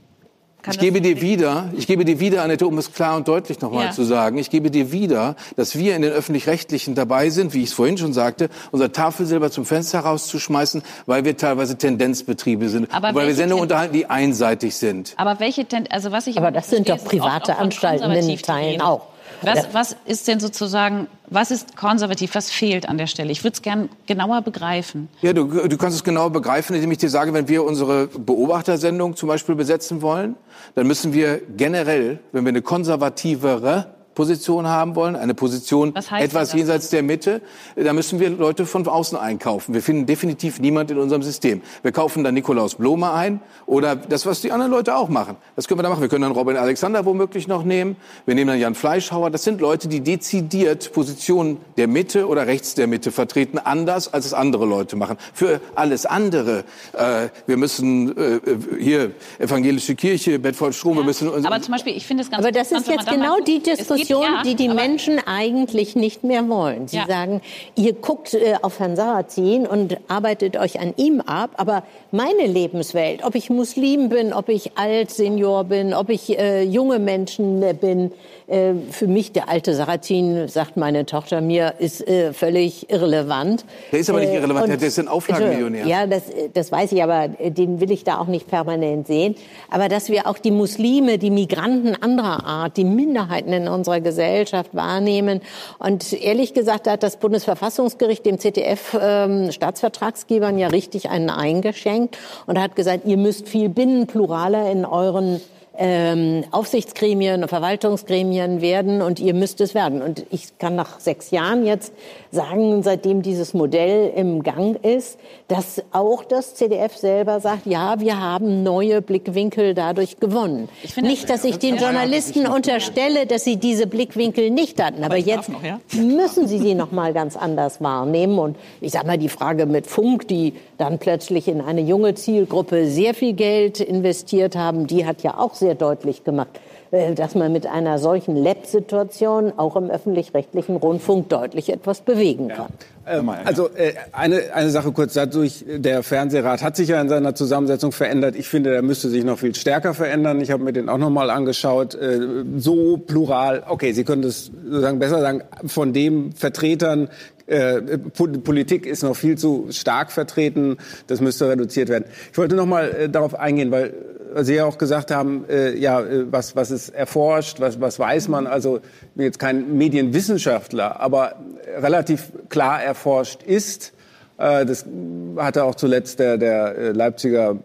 Kann ich gebe dir wieder, ich gebe dir wieder, Annette, um es klar und deutlich nochmal Ja. zu sagen, ich gebe dir wieder, dass wir in den Öffentlich-Rechtlichen dabei sind, wie ich es vorhin schon sagte, unser Tafelsilber zum Fenster rauszuschmeißen, weil wir teilweise Tendenzbetriebe sind. Aber weil wir Sendungen Ten- unterhalten, die einseitig sind. Aber welche, Ten- also was ich Aber das sind doch private Anstalten in Teilen auch. Was, Ja. was ist denn sozusagen, was ist konservativ, was fehlt an der Stelle? Ich würde es gern genauer begreifen. Ja, du, du kannst es genau begreifen, indem ich dir sage, wenn wir unsere Beobachtersendung zum Beispiel besetzen wollen, dann müssen wir generell, wenn wir eine konservativere Position haben wollen, eine Position Was heißt etwas jenseits der Mitte, da müssen wir Leute von außen einkaufen. Wir finden definitiv niemand in unserem System. Wir kaufen dann Nikolaus Blome ein oder das, was die anderen Leute auch machen. Das können wir da machen. Wir können dann Robin Alexander womöglich noch nehmen. Wir nehmen dann Jan Fleischhauer. Das sind Leute, die dezidiert Positionen der Mitte oder rechts der Mitte vertreten, anders als es andere Leute machen. Für alles andere, äh, wir müssen äh, hier evangelische Kirche, Bedford-Strom, wir müssen Aber zum Beispiel, ich finde es ganz Aber das ist jetzt genau die guckt. Diskussion, ja, die die Menschen eigentlich nicht mehr wollen. Sie Ja. sagen, ihr guckt äh, auf Herrn Sarrazin und arbeitet euch an ihm ab, aber meine Lebenswelt, ob ich Muslim bin, ob ich alt Senior bin, ob ich äh, junge Menschen äh, bin, äh, für mich der alte Sarrazin, sagt meine Tochter mir, ist äh, völlig irrelevant. Der ist aber nicht Äh, irrelevant, und- der ist ein Auflagenmillionär. Ja, das, das weiß ich, aber äh, den will ich da auch nicht permanent sehen. Aber dass wir auch die Muslime, die Migranten anderer Art, die Minderheiten in unserer Gesellschaft wahrnehmen. Und ehrlich gesagt hat das Bundesverfassungsgericht dem ZDF ähm, Staatsvertragsgebern ja richtig einen eingeschenkt und hat gesagt, ihr müsst viel binnenpluraler in euren ähm, Aufsichtsgremien, Verwaltungsgremien werden und ihr müsst es werden. Und ich kann nach sechs Jahren jetzt sagen, seitdem dieses Modell im Gang ist, dass auch das CDF selber sagt, ja, wir haben neue Blickwinkel dadurch gewonnen. Finde- nicht, dass ich den Journalisten unterstelle, dass sie diese Blickwinkel nicht hatten, aber jetzt noch, ja? müssen sie sie noch mal ganz anders wahrnehmen. Und ich sage mal, die Frage mit Funk, die dann plötzlich in eine junge Zielgruppe sehr viel Geld investiert haben, die hat ja auch sehr deutlich gemacht, äh, dass man mit einer solchen Lab-Situation auch im öffentlich-rechtlichen Rundfunk deutlich etwas bewegen kann. Ähm, Also äh, eine, eine Sache kurz dadurch, der Fernsehrat hat sich ja in seiner Zusammensetzung verändert. Ich finde, der müsste sich noch viel stärker verändern. Ich habe mir den auch noch mal angeschaut. Äh, so plural, okay, Sie können das sozusagen besser sagen, von dem Vertretern äh, Po- Politik ist noch viel zu stark vertreten. Das müsste reduziert werden. Ich wollte noch mal äh, darauf eingehen, weil Sie ja auch gesagt haben, äh, ja, äh, was, was ist erforscht, was, was weiß man. Also ich bin jetzt kein Medienwissenschaftler, aber relativ klar erforscht ist, äh, das hatte auch zuletzt der, der äh, Leipziger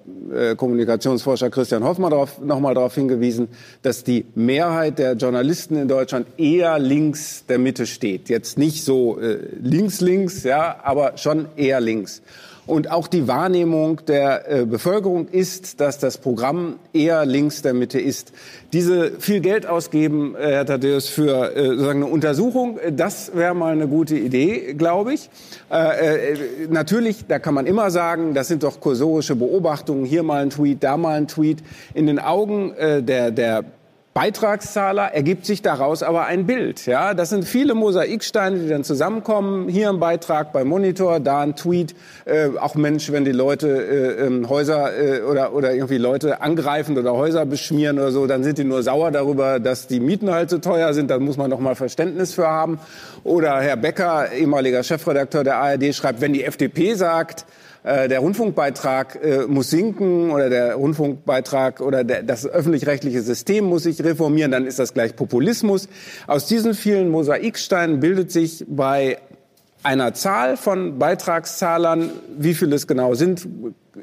Kommunikationsforscher Christian Hoffmann darauf, noch mal darauf hingewiesen, dass die Mehrheit der Journalisten in Deutschland eher links der Mitte steht. Jetzt nicht so äh, links-links, ja, aber schon eher links. Und auch die Wahrnehmung der äh, Bevölkerung ist, dass das Programm eher links der Mitte ist. Diese viel Geld ausgeben, äh, Herr Thaddeus, für äh, sozusagen eine Untersuchung, äh, das wäre mal eine gute Idee, glaube ich. Äh, natürlich, da kann man immer sagen, das sind doch kursorische Beobachtungen, hier mal ein Tweet, da mal ein Tweet. In den Augen der, der Beitragszahler ergibt sich daraus aber ein Bild. Ja, das sind viele Mosaiksteine, die dann zusammenkommen. Hier ein Beitrag bei Monitor, da ein Tweet. Äh, auch Mensch, wenn die Leute äh, ähm, Häuser äh, oder oder irgendwie Leute angreifen oder Häuser beschmieren oder so, dann sind die nur sauer darüber, dass die Mieten halt so teuer sind. Da muss man doch mal Verständnis für haben. Oder Herr Becker, ehemaliger Chefredakteur der ARD, schreibt, wenn die FDP sagt äh, der Rundfunkbeitrag äh, muss sinken oder der Rundfunkbeitrag oder der, das öffentlich-rechtliche System muss sich reformieren, dann ist das gleich Populismus. Aus diesen vielen Mosaiksteinen bildet sich bei einer Zahl von Beitragszahlern, wie viele es genau sind,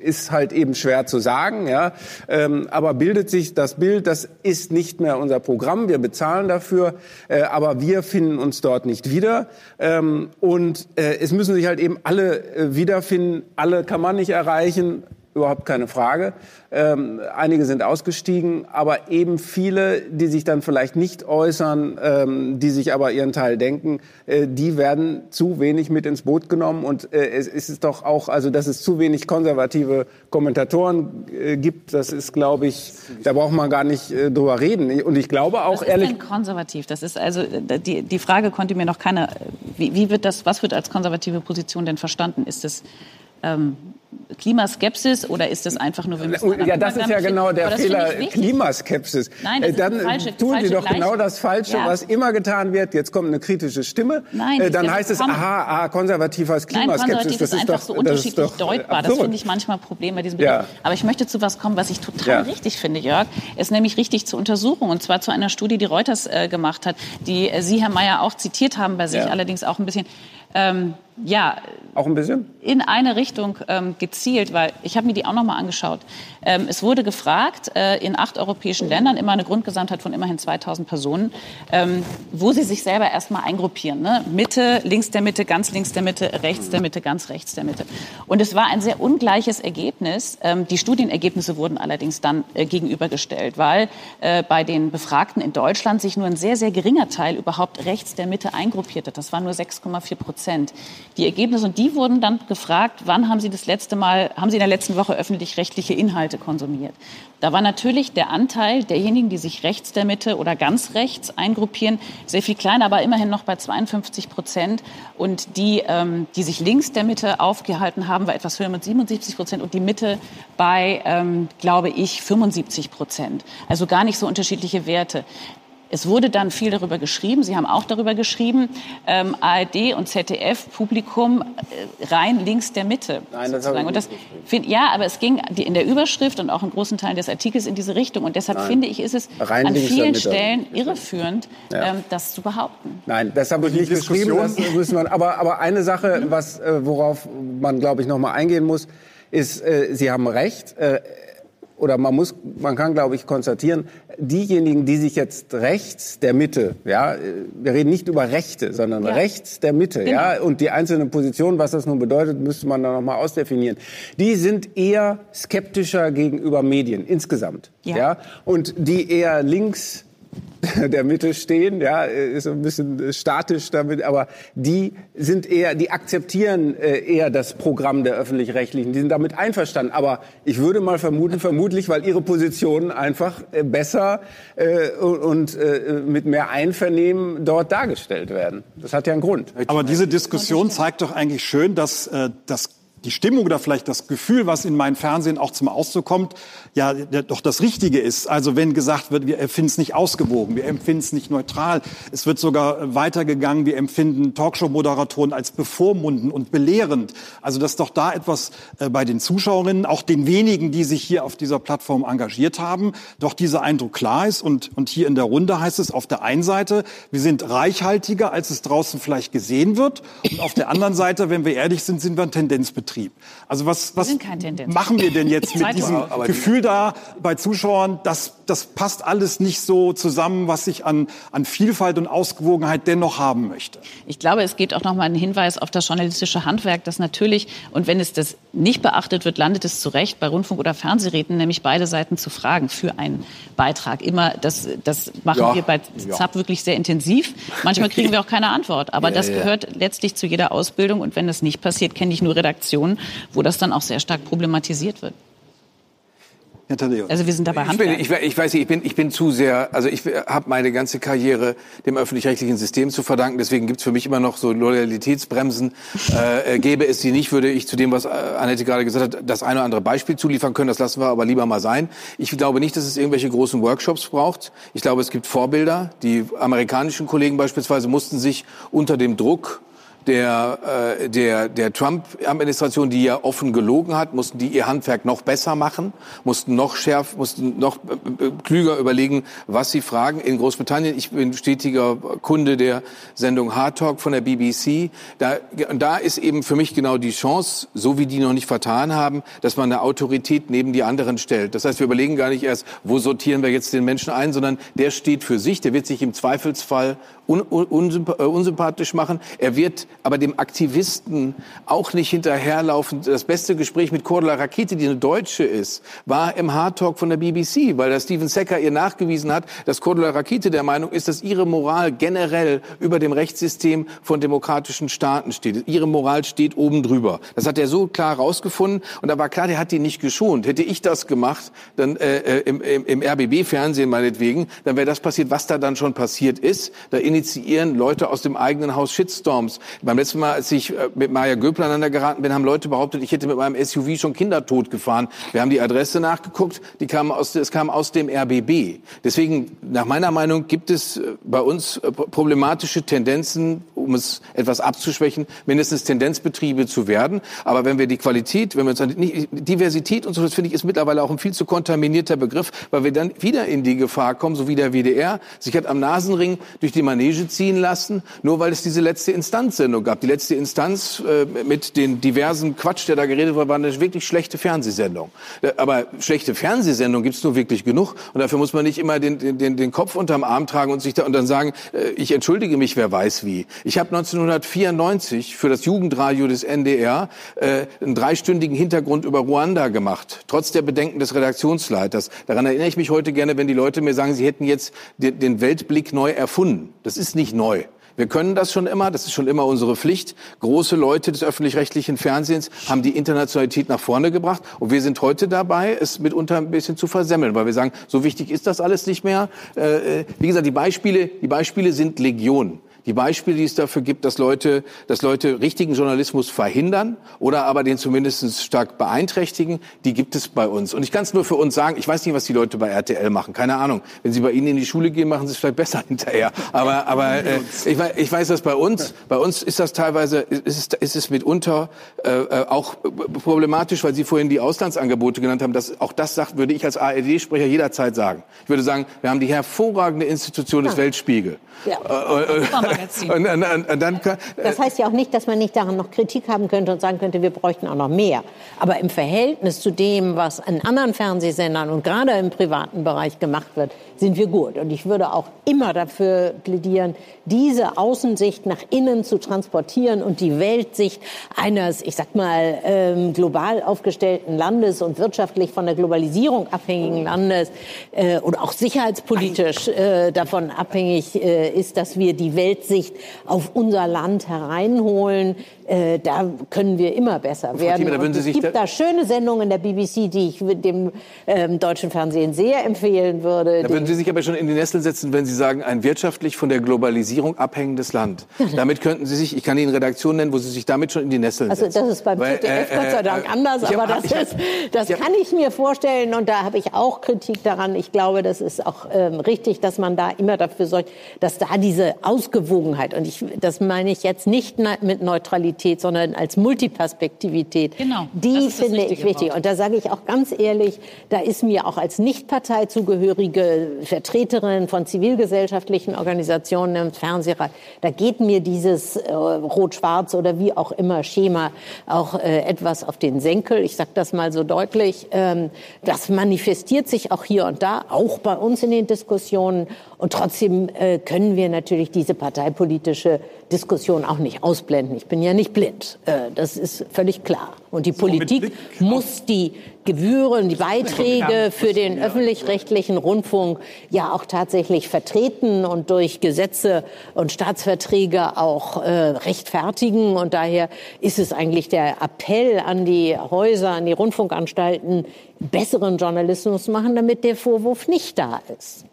ist halt eben schwer zu sagen, ja. Ähm, aber bildet sich das Bild, das ist nicht mehr unser Programm, wir bezahlen dafür, äh, aber wir finden uns dort nicht wieder. Ähm, und äh, es müssen sich halt eben alle äh, wiederfinden. Alle kann man nicht erreichen, überhaupt keine Frage. Ähm, einige sind ausgestiegen, aber eben viele, die sich dann vielleicht nicht äußern, ähm, die sich aber ihren Teil denken, äh, die werden zu wenig mit ins Boot genommen. Und äh, es ist doch auch, also dass es zu wenig konservative Kommentatoren äh, gibt, das ist, glaube ich, da braucht man gar nicht äh, drüber reden. Und ich glaube auch Was ist ehrlich, denn konservativ? Das ist also äh, die, die Frage konnte mir noch keiner. Wie, wie wird das? Was wird als konservative Position denn verstanden? Ist es ähm, Klimaskepsis oder ist das einfach nur, wir müssen Ja, das ist ja genau der das Fehler. Klimaskepsis. Nein, das Äh, ist Dann die falsche- tun Sie doch Gleich- genau das Falsche, Ja. was immer getan wird. Jetzt kommt eine kritische Stimme. Nein, Äh, das Dann heißt es, kommen. aha, aha, konservativ heißt Nein, Klimaskepsis. konservativ Das ist ist einfach doch, so das ist unterschiedlich äh, deutbar. Das absurd. finde ich manchmal ein Problem bei diesem Bericht. Ja. Aber ich möchte zu was kommen, was ich total Ja. richtig finde, Jörg. Ist nämlich richtig zur Untersuchung. Und zwar zu einer Studie, die Reuters äh, gemacht hat, die äh, Sie, Herr Mayer, auch zitiert haben bei sich, allerdings auch ein bisschen. Ähm, ja, Auch ein bisschen? in eine Richtung ähm, gezielt, weil ich habe mir die auch noch mal angeschaut. Ähm, es wurde gefragt äh, in acht europäischen Ländern, immer eine Grundgesamtheit von immerhin 2000 Personen, ähm, wo sie sich selber erstmal eingruppieren. Ne? Mitte, links der Mitte, ganz links der Mitte, rechts der Mitte, ganz rechts der Mitte. Und es war ein sehr ungleiches Ergebnis. Ähm, die Studienergebnisse wurden allerdings dann äh, gegenübergestellt, weil äh, bei den Befragten in Deutschland sich nur ein sehr, sehr geringer Teil überhaupt rechts der Mitte eingruppiert hat. Das waren nur 6,4 Prozent. Die Ergebnisse, und die wurden dann gefragt, wann haben Sie das letzte Mal, haben Sie in der letzten Woche öffentlich-rechtliche Inhalte konsumiert? Da war natürlich der Anteil derjenigen, die sich rechts der Mitte oder ganz rechts eingruppieren, sehr viel kleiner, aber immerhin noch bei 52 Prozent. Und die, ähm, die sich links der Mitte aufgehalten haben, war etwas höher mit 77 Prozent und die Mitte bei, ähm, glaube ich, 75 Prozent. Also gar nicht so unterschiedliche Werte. Es wurde dann viel darüber geschrieben. Sie haben auch darüber geschrieben. Ähm, ARD und ZDF Publikum äh, rein links der Mitte. Nein, das sozusagen. habe ich und das nicht find, ja, aber es ging in der Überschrift und auch in großen Teilen des Artikels in diese Richtung. Und deshalb Nein. finde ich, ist es Rein an vielen. Stellen irreführend, Ja. ähm, das zu behaupten. Nein, das habe ich nicht geschrieben. Das müssen wir, aber, aber eine Sache, was, äh, worauf man, glaube ich, noch mal eingehen muss, ist, äh, Sie haben recht. Äh, oder man muss, man kann, glaube ich, konstatieren, diejenigen, die sich jetzt rechts der Mitte, ja, äh, wir reden nicht über Rechte, sondern Ja. rechts der Mitte, Genau. ja, und die einzelnen Positionen, was das nun bedeutet, müsste man dann noch mal ausdefinieren. Die sind eher skeptischer gegenüber Medien insgesamt, Ja. ja, und die eher links der Mitte stehen, ja, ist ein bisschen statisch damit, aber die sind eher, die akzeptieren äh, eher das Programm der öffentlich-rechtlichen, die sind damit einverstanden. Aber ich würde mal vermuten, vermutlich, weil ihre Positionen einfach äh, besser äh, und mit mehr Einvernehmen dort dargestellt werden. Das hat ja einen Grund. Aber diese Diskussion zeigt doch eigentlich schön, dass das die Stimmung oder vielleicht das Gefühl, was in meinem Fernsehen auch zum Ausdruck kommt, ja doch das Richtige ist. Also wenn gesagt wird, wir empfinden es nicht ausgewogen, wir empfinden es nicht neutral, es wird sogar äh, weitergegangen, wir empfinden Talkshow-Moderatoren als bevormunden und belehrend. Also dass doch da etwas äh, bei den Zuschauerinnen, auch den wenigen, die sich hier auf dieser Plattform engagiert haben, doch dieser Eindruck klar ist. Und, und hier in der Runde heißt es auf der einen Seite, wir sind reichhaltiger, als es draußen vielleicht gesehen wird. Und auf der anderen Seite, wenn wir ehrlich sind, sind wir ein Tendenzbetrieb. Also was, was machen wir denn jetzt mit diesem. Gefühl da bei Zuschauern, dass das passt alles nicht so zusammen, was ich an, an Vielfalt und Ausgewogenheit dennoch haben möchte? Ich glaube, es geht auch noch mal ein Hinweis auf das journalistische Handwerk, das natürlich, und wenn es das nicht beachtet wird, landet es zu Recht bei Rundfunk- oder Fernsehräten, nämlich beide Seiten zu fragen für einen Beitrag. Immer, das, das machen Ja, wir bei ja. ZAP wirklich sehr intensiv. Manchmal kriegen wir auch keine Antwort. Aber Ja, das ja. gehört letztlich zu jeder Ausbildung. Und wenn das nicht passiert, kenne ich nur Redaktionen, wo das dann auch sehr stark problematisiert wird. Also wir sind dabei Ich, bin, ich, ich weiß nicht, ich bin, ich bin zu sehr, also ich habe meine ganze Karriere dem öffentlich-rechtlichen System zu verdanken. Deswegen gibt's für mich immer noch so Loyalitätsbremsen. Äh, äh, gäbe es die nicht, würde ich zu dem, was äh, Annette gerade gesagt hat, das eine oder andere Beispiel zuliefern können. Das lassen wir aber lieber mal sein. Ich glaube nicht, dass es irgendwelche großen Workshops braucht. Ich glaube, es gibt Vorbilder. Die amerikanischen Kollegen beispielsweise mussten sich unter dem Druck der, äh, der, der Trump-Administration, die ja offen gelogen hat, mussten die ihr Handwerk noch besser machen, mussten noch schärf, mussten noch äh, äh, klüger überlegen, was sie fragen. In Großbritannien, ich bin stetiger Kunde der Sendung Hard Talk von der BBC, da, da ist eben für mich genau die Chance, so wie die noch nicht vertan haben, dass man eine Autorität neben die anderen stellt. Das heißt, wir überlegen gar nicht erst, wo sortieren wir jetzt den Menschen ein, sondern der steht für sich, der wird sich im Zweifelsfall un, un, unsymp unsympathisch machen. Er wird aber dem Aktivisten auch nicht hinterherlaufen. Das beste Gespräch mit Cordula Rakete, die eine Deutsche ist, war im Hard Talk von der BBC, weil der Steven Secker ihr nachgewiesen hat, dass Cordula Rakete der Meinung ist, dass ihre Moral generell über dem Rechtssystem von demokratischen Staaten steht. Ihre Moral steht oben drüber. Das hat er so klar rausgefunden und da war klar, der hat die nicht geschont. Hätte ich das gemacht, dann äh, äh, im, im, im RBB-Fernsehen meinetwegen, dann wäre das passiert, was da dann schon passiert ist. Da initiieren Leute aus dem eigenen Haus Shitstorms. Beim letzten Mal, als ich äh, mit Maja Göpel aneinander geraten bin, haben Leute behauptet, ich hätte mit meinem SUV schon Kinder tot gefahren. Wir haben die Adresse nachgeguckt, die kam aus, es kam aus dem RBB. Deswegen, nach meiner Meinung, gibt es äh, bei uns äh, problematische Tendenzen, um es etwas abzuschwächen, mindestens Tendenzbetriebe zu werden. Aber wenn wir die Qualität, wenn wir uns an die Diversität und so, das finde ich, ist mittlerweile auch ein viel zu kontaminierter Begriff, weil wir dann wieder in die Gefahr kommen, so wie der WDR sich hat am Nasenring durch die Manege ziehen lassen, nur weil es diese letzte Instanzsendung gab. Die letzte Instanz äh, mit den diversen Quatsch, der da geredet wurde, war eine wirklich schlechte Fernsehsendung. Äh, aber schlechte Fernsehsendungen gibt es nur wirklich genug. Und dafür muss man nicht immer den, den, den Kopf unterm Arm tragen und sich da und dann sagen, äh, ich entschuldige mich, wer weiß wie. Ich habe 1994 für das Jugendradio des NDR äh, einen dreistündigen Hintergrund über Ruanda gemacht, trotz der Bedenken des Redaktionsleiters. Daran erinnere ich mich heute gerne, wenn die Leute mir sagen, sie hätten jetzt den, den Weltblick neu erfunden. Das ist nicht neu. Wir können das schon immer, das ist schon immer unsere Pflicht. Große Leute des öffentlich-rechtlichen Fernsehens haben die Internationalität nach vorne gebracht und wir sind heute dabei, es mitunter ein bisschen zu versemmeln, weil wir sagen, so wichtig ist das alles nicht mehr. Äh, äh wie gesagt, die Beispiele, die Beispiele sind Legion die Beispiele, die es dafür gibt, dass Leute, dass Leute richtigen Journalismus verhindern oder aber den zumindest stark beeinträchtigen, die gibt es bei uns. Und ich kann es nur für uns sagen, ich weiß nicht, was die Leute bei RTL machen, keine Ahnung. Wenn sie bei Ihnen in die Schule gehen, machen sie es vielleicht besser hinterher. Aber, aber äh, ich, weiß, ich weiß dass bei uns, bei uns ist das teilweise, ist es, ist es mitunter äh, äh auch problematisch, weil Sie vorhin die Auslandsangebote genannt haben. Dass, auch das sagt, würde ich als ARD-Sprecher jederzeit sagen. Ich würde sagen, wir haben die hervorragende Institution des Weltspiegel. Ja. Äh, äh, und, und, und, dann, das heißt ja auch nicht, dass man nicht daran noch Kritik haben könnte und sagen könnte, wir bräuchten auch noch mehr. Aber im Verhältnis zu dem, was an anderen Fernsehsendern und gerade im privaten Bereich gemacht wird, sind wir gut. Und ich würde auch immer dafür plädieren, diese Außensicht nach innen zu transportieren und die Weltsicht eines, ich sag mal, ähm, global aufgestellten Landes und wirtschaftlich von der Globalisierung abhängigen Landes äh, oder auch sicherheitspolitisch äh, davon abhängig äh, ist, dass wir die Weltsicht auf unser Land hereinholen. Äh, da können wir immer besser werden. Thieme, es gibt da, da, schöne Sendungen der BBC, die ich dem ähm, deutschen Fernsehen sehr empfehlen würde. Da würden Sie sich aber schon in die Nesseln setzen, wenn Sie sagen, ein wirtschaftlich von der Globalisierung abhängendes Land. Damit könnten Sie sich, ich kann Ihnen Redaktionen nennen, wo Sie sich damit schon in die Nesseln setzen. Also das ist beim Weil, ZDF äh, Gott sei Dank äh, anders, aber hab, das, ist, das kann ich mir vorstellen und da habe ich auch Kritik daran. Ich glaube, das ist auch ähm, richtig, dass man da immer dafür sorgt, dass da diese Ausgewogenheit, und ich, das meine ich jetzt nicht mit Neutralität, sondern als Multiperspektivität, genau, die finde ich wichtig. Und da sage ich auch ganz ehrlich, da ist mir auch als Nichtparteizugehörige Vertreterin von zivilgesellschaftlichen Organisationen im Fernsehrat, da geht mir dieses äh, Rot-Schwarz oder wie auch immer Schema auch äh, etwas auf den Senkel. Ich sage das mal so deutlich. Ähm, das manifestiert sich auch hier und da, auch bei uns in den Diskussionen. Und trotzdem äh, können wir natürlich diese parteipolitische Diskussion auch nicht ausblenden. Ich bin ja nicht blind. Äh, das ist völlig klar. Und die so, Politik muss die Gebühren, die Beiträge für den öffentlich-rechtlichen Rundfunk ja auch tatsächlich vertreten und durch Gesetze und Staatsverträge auch äh, rechtfertigen. Und daher ist es eigentlich der Appell an die Häuser, an die Rundfunkanstalten, besseren Journalismus machen, damit der Vorwurf nicht da ist.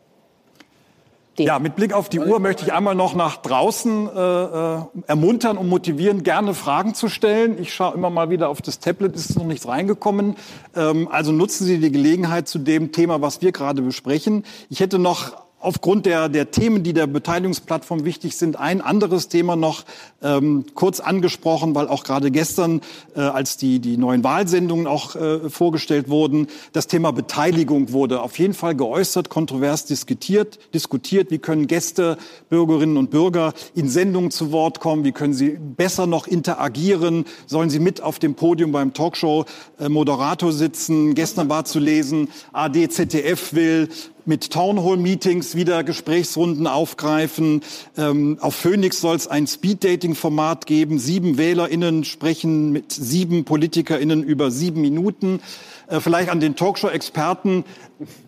Ja, mit Blick auf die Uhr möchte ich einmal noch nach draußen äh, äh, ermuntern und motivieren, gerne Fragen zu stellen. Ich schaue immer mal wieder auf das Tablet, ist noch nichts reingekommen. Ähm, also nutzen Sie die Gelegenheit zu dem Thema, was wir gerade besprechen. Ich hätte noch aufgrund der, der Themen, die der Beteiligungsplattform wichtig sind, ein anderes Thema noch ähm, kurz angesprochen, weil auch gerade gestern, äh, als die, die neuen Wahlsendungen auch äh, vorgestellt wurden, das Thema Beteiligung wurde auf jeden Fall geäußert, kontrovers diskutiert, diskutiert. Wie können Gäste, Bürgerinnen und Bürger in Sendungen zu Wort kommen? Wie können sie besser noch interagieren? Sollen sie mit auf dem Podium beim Talkshow-Moderator äh, sitzen? Gestern war zu lesen, AD, ZDF will mit Townhall-Meetings wieder Gesprächsrunden aufgreifen. Ähm, auf Phoenix soll es ein Speed-Dating-Format geben. Sieben WählerInnen sprechen mit sieben PolitikerInnen über sieben Minuten. Äh, vielleicht an den Talkshow-Experten.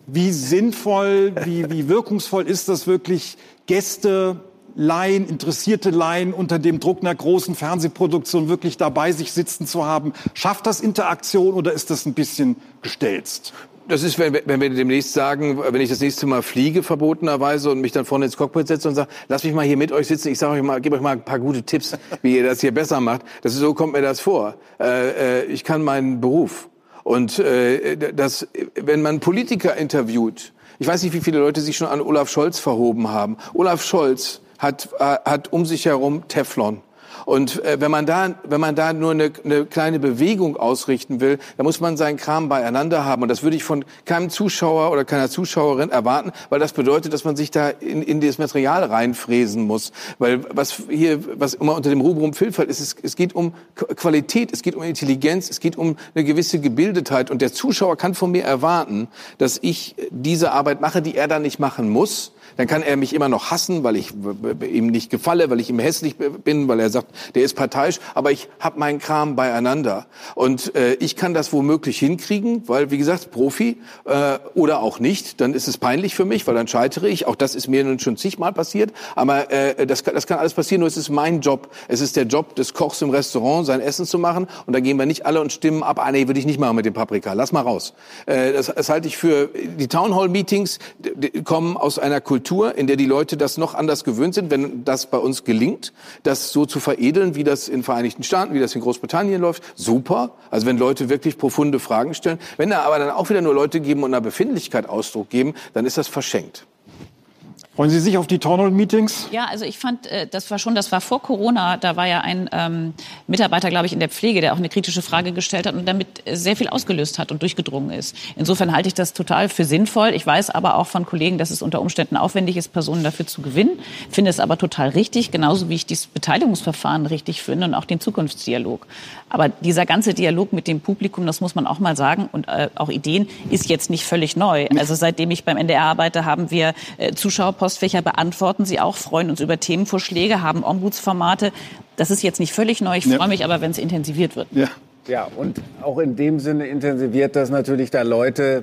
Wie sinnvoll, wie, wie wirkungsvoll ist das wirklich, Gäste Laien, interessierte Laien unter dem Druck einer großen Fernsehproduktion wirklich dabei sich sitzen zu haben. Schafft das Interaktion oder ist das ein bisschen gestelzt? Das ist, wenn, wenn wir demnächst sagen, wenn ich das nächste Mal fliege, verbotenerweise, und mich dann vorne ins Cockpit setze und sage, lass mich mal hier mit euch sitzen, ich sage euch mal, gebe euch mal ein paar gute Tipps, wie ihr das hier besser macht. Das ist, so kommt mir das vor. Äh, äh, ich kann meinen Beruf. Und äh, das, wenn man Politiker interviewt, ich weiß nicht, wie viele Leute sich schon an Olaf Scholz verhoben haben. Olaf Scholz hat, äh, hat um sich herum Teflon. Und äh, wenn man da, wenn man da nur eine, eine kleine Bewegung ausrichten will, dann muss man seinen Kram beieinander haben. Und das würde ich von keinem Zuschauer oder keiner Zuschauerin erwarten, weil das bedeutet, dass man sich da in, in das Material reinfräsen muss. Weil was hier, was immer unter dem Rubrum Vielfalt ist, es, es geht um Qualität, es geht um Intelligenz, es geht um eine gewisse Gebildetheit. Und der Zuschauer kann von mir erwarten, dass ich diese Arbeit mache, die er dann nicht machen muss dann kann er mich immer noch hassen, weil ich ihm nicht gefalle, weil ich ihm hässlich bin, weil er sagt, der ist parteiisch, aber ich habe meinen Kram beieinander. Und äh, ich kann das womöglich hinkriegen, weil, wie gesagt, Profi äh, oder auch nicht, dann ist es peinlich für mich, weil dann scheitere ich. Auch das ist mir nun schon zigmal passiert, aber äh, das, das kann alles passieren, nur es ist mein Job. Es ist der Job des Kochs im Restaurant, sein Essen zu machen und da gehen wir nicht alle und stimmen ab, ah nee, würde ich nicht machen mit dem Paprika, lass mal raus. Äh, das, das halte ich für, die Townhall-Meetings kommen aus einer Kultur, Kultur, in der die Leute das noch anders gewöhnt sind, wenn das bei uns gelingt, das so zu veredeln, wie das in Vereinigten Staaten, wie das in Großbritannien läuft, super. Also wenn Leute wirklich profunde Fragen stellen. Wenn da aber dann auch wieder nur Leute geben und einer Befindlichkeit Ausdruck geben, dann ist das verschenkt. Freuen Sie sich auf die Townhall-Meetings? Ja, also ich fand, äh, das war schon, das war vor Corona. Da war ja ein ähm, Mitarbeiter, glaube ich, in der Pflege, der auch eine kritische Frage gestellt hat und damit sehr viel ausgelöst hat und durchgedrungen ist. Insofern halte ich das total für sinnvoll. Ich weiß aber auch von Kollegen, dass es unter Umständen aufwendig ist, Personen dafür zu gewinnen. Finde es aber total richtig, genauso wie ich dieses Beteiligungsverfahren richtig finde und auch den Zukunftsdialog. Aber dieser ganze Dialog mit dem Publikum, das muss man auch mal sagen, und äh, auch Ideen, ist jetzt nicht völlig neu. Also seitdem ich beim NDR arbeite, haben wir äh, Zuschauerpostfächer, beantworten sie auch, freuen uns über Themenvorschläge, haben Ombudsformate. Das ist jetzt nicht völlig neu. Ich freue mich aber, wenn es intensiviert wird. Ja. Ja, und auch in dem Sinne intensiviert das natürlich da Leute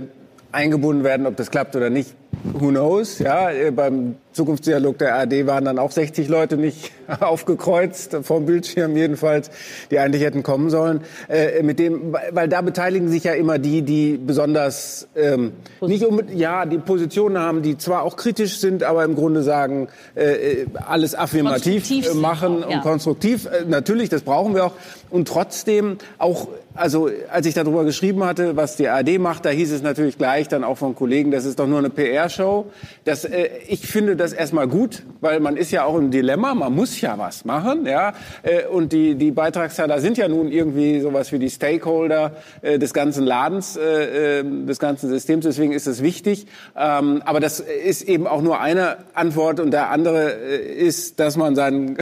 eingebunden werden, ob das klappt oder nicht. Who knows? Ja, äh, beim Zukunftsdialog der ARD waren dann auch 60 Leute nicht aufgekreuzt, vom Bildschirm jedenfalls, die eigentlich hätten kommen sollen. Äh, mit dem, weil da beteiligen sich ja immer die, die besonders ähm, nicht um, ja, die Positionen haben, die zwar auch kritisch sind, aber im Grunde sagen, äh, alles affirmativ äh, machen auch, ja. und konstruktiv. Äh, natürlich, das brauchen wir auch. Und trotzdem auch also als ich darüber geschrieben hatte, was die ARD macht, da hieß es natürlich gleich dann auch von Kollegen, das ist doch nur eine PR-Show. Das, äh, ich finde das erstmal gut, weil man ist ja auch im Dilemma, man muss ja was machen, ja. Äh, und die, die Beitragszahler sind ja nun irgendwie sowas wie die Stakeholder äh, des ganzen Ladens, äh, äh des ganzen Systems. Deswegen ist es wichtig. Ähm, aber das ist eben auch nur eine Antwort und der andere äh, ist, dass man seinen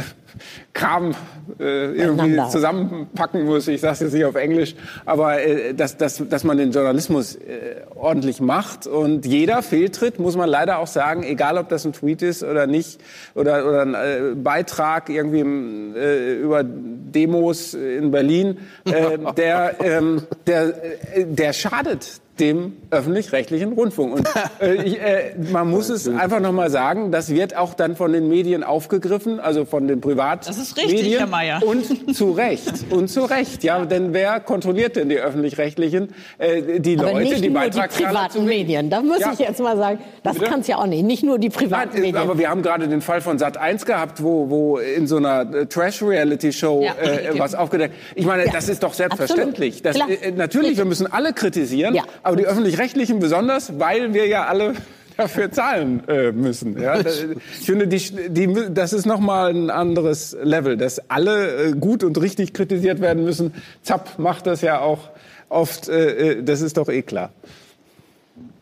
Kram äh, irgendwie zusammenpacken muss. Ich sage es jetzt nicht auf Englisch, aber äh, dass, dass, dass man den Journalismus äh, ordentlich macht und jeder Fehltritt muss man leider auch sagen, egal ob das ein Tweet ist oder nicht oder oder ein äh, Beitrag irgendwie äh, über Demos in Berlin, äh, der ähm, der äh, der schadet dem öffentlich-rechtlichen Rundfunk. Und äh, ich, äh, man muss es einfach nochmal sagen, das wird auch dann von den Medien aufgegriffen, also von den Privatmedien. Das ist richtig, Herr Mayer. Und zu Recht. Und zu Recht, ja. Denn wer kontrolliert denn die öffentlich-rechtlichen? Äh, die Aber Leute, nicht die nur die privaten Medien. Da muss ja. ich jetzt mal sagen, das kann es ja auch nicht. Nicht nur die privaten Nein, Medien. Aber wir haben gerade den Fall von Sat 1 gehabt, wo, wo in so einer äh, Trash-Reality-Show ja. äh, was aufgedeckt. Ich meine, ja. das ist doch selbstverständlich. Das, äh, natürlich, wir müssen alle kritisieren. Aber die öffentlich-rechtlichen besonders, weil wir ja alle dafür zahlen äh, müssen. Ja, ich finde, die, die, das ist nochmal ein anderes Level, dass alle äh, gut und richtig kritisiert werden müssen. Zapp macht das ja auch oft, äh, äh das ist doch eh klar.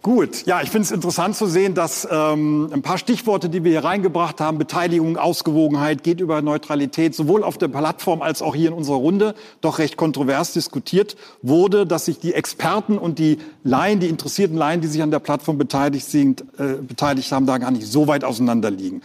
Gut, ja, ich finde es interessant zu sehen, dass ähm, ein paar Stichworte, die wir hier reingebracht haben, Beteiligung, Ausgewogenheit, geht über Neutralität, sowohl auf der Plattform als auch hier in unserer Runde, doch recht kontrovers diskutiert wurde, dass sich die Experten und die Laien, die interessierten Laien, die sich an der Plattform beteiligt sind, äh, beteiligt haben, da gar nicht so weit auseinanderliegen.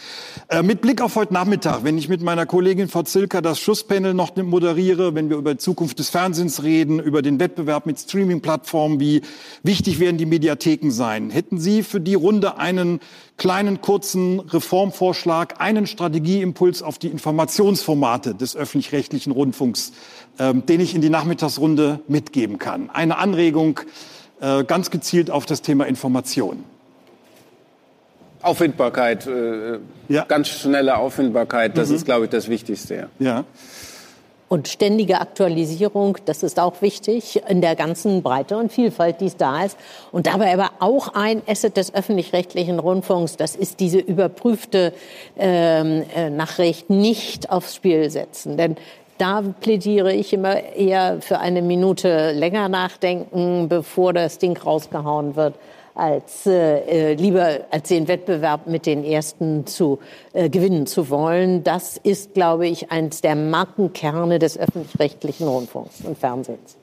Äh, mit Blick auf heute Nachmittag, wenn ich mit meiner Kollegin Frau Zilker das Schusspanel noch moderiere, wenn wir über die Zukunft des Fernsehens reden, über den Wettbewerb mit Streaming-Plattformen, wie wichtig werden die Mediatheken Gedanken sein. Hätten Sie für die Runde einen kleinen, kurzen Reformvorschlag, einen Strategieimpuls auf die Informationsformate des öffentlich-rechtlichen Rundfunks, ähm, den ich in die Nachmittagsrunde mitgeben kann? Eine Anregung, äh, ganz gezielt auf das Thema Information. Auffindbarkeit, äh, ja. ganz schnelle Auffindbarkeit, das mhm. ist, glaube ich, das Wichtigste. Ja. ja. Und ständige Aktualisierung, das ist auch wichtig in der ganzen Breite und Vielfalt, die es da ist. Und dabei aber auch ein Asset des öffentlich-rechtlichen Rundfunks, das ist diese überprüfte ähm, äh, Nachricht nicht aufs Spiel setzen. Denn da plädiere ich immer eher für eine Minute länger nachdenken, bevor das Ding rausgehauen wird als äh, äh, lieber als den Wettbewerb mit den ersten zu äh, gewinnen zu wollen. Das ist, glaube ich, eines der Markenkerne des öffentlich-rechtlichen Rundfunks und Fernsehens.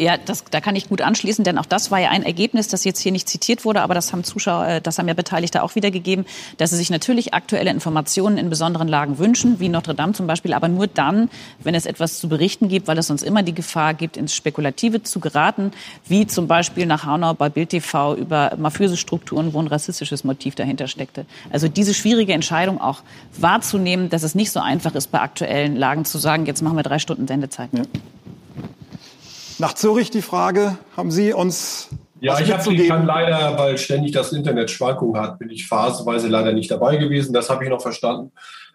Ja, das, da kann ich gut anschließen, denn auch das war ja ein Ergebnis, das jetzt hier nicht zitiert wurde, aber das haben Zuschauer, äh, das haben ja Beteiligte auch wiedergegeben, dass sie sich natürlich aktuelle Informationen in besonderen Lagen wünschen, wie Notre Dame zum Beispiel, aber nur dann, wenn es etwas zu berichten gibt, weil es sonst immer die Gefahr gibt, ins Spekulative zu geraten, wie zum Beispiel nach Hanau bei Bild TV über mafiöse Strukturen, wo ein rassistisches Motiv dahinter steckte. Also diese schwierige Entscheidung auch wahrzunehmen, dass es nicht so einfach ist, bei aktuellen Lagen zu sagen, jetzt machen wir drei Stunden Sendezeit. Ja. Nach Zürich die Frage, haben Sie uns ja, ich, hab, ich kann leider, weil ständig das Internet Schwankungen hat, bin ich phasenweise leider nicht dabei gewesen. Das habe ich noch verstanden.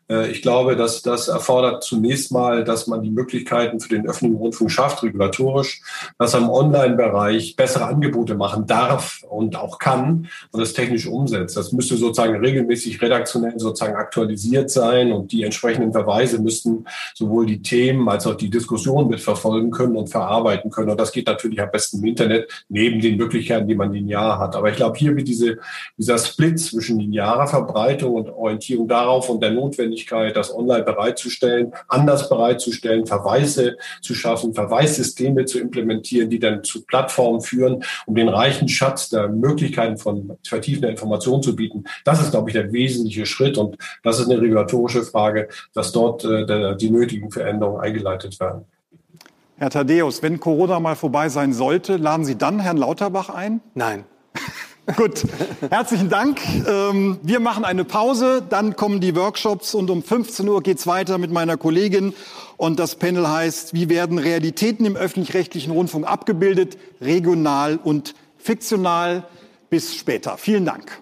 Äh, ich glaube, dass das erfordert zunächst mal, dass man die Möglichkeiten für den öffentlichen Rundfunk schafft, regulatorisch, dass er im Online-Bereich bessere Angebote machen darf und auch kann und das technisch umsetzt. Das müsste sozusagen regelmäßig redaktionell sozusagen aktualisiert sein und die entsprechenden Verweise müssten sowohl die Themen als auch die Diskussion mitverfolgen können und verarbeiten können. Und das geht natürlich am besten im Internet, neben den Möglichkeiten, die man linear hat. Aber ich glaube, hier wird diese, dieser Split zwischen linearer Verbreitung und Orientierung darauf und der Notwendigkeit das online bereitzustellen, anders bereitzustellen, Verweise zu schaffen, Verweissysteme zu implementieren, die dann zu Plattformen führen, um den reichen Schatz der Möglichkeiten von vertiefender Information zu bieten. Das ist, glaube ich, der wesentliche Schritt und das ist eine regulatorische Frage, dass dort äh, die nötigen Veränderungen eingeleitet werden. Herr Thaddeus, wenn Corona mal vorbei sein sollte, laden Sie dann Herrn Lauterbach ein? Nein. Gut, herzlichen Dank. Ähm, wir machen eine Pause, dann kommen die Workshops und um 15 Uhr geht's weiter mit meiner Kollegin. Und das Panel heißt, wie werden Realitäten im öffentlich-rechtlichen Rundfunk abgebildet, regional und fiktional. Bis später. Vielen Dank.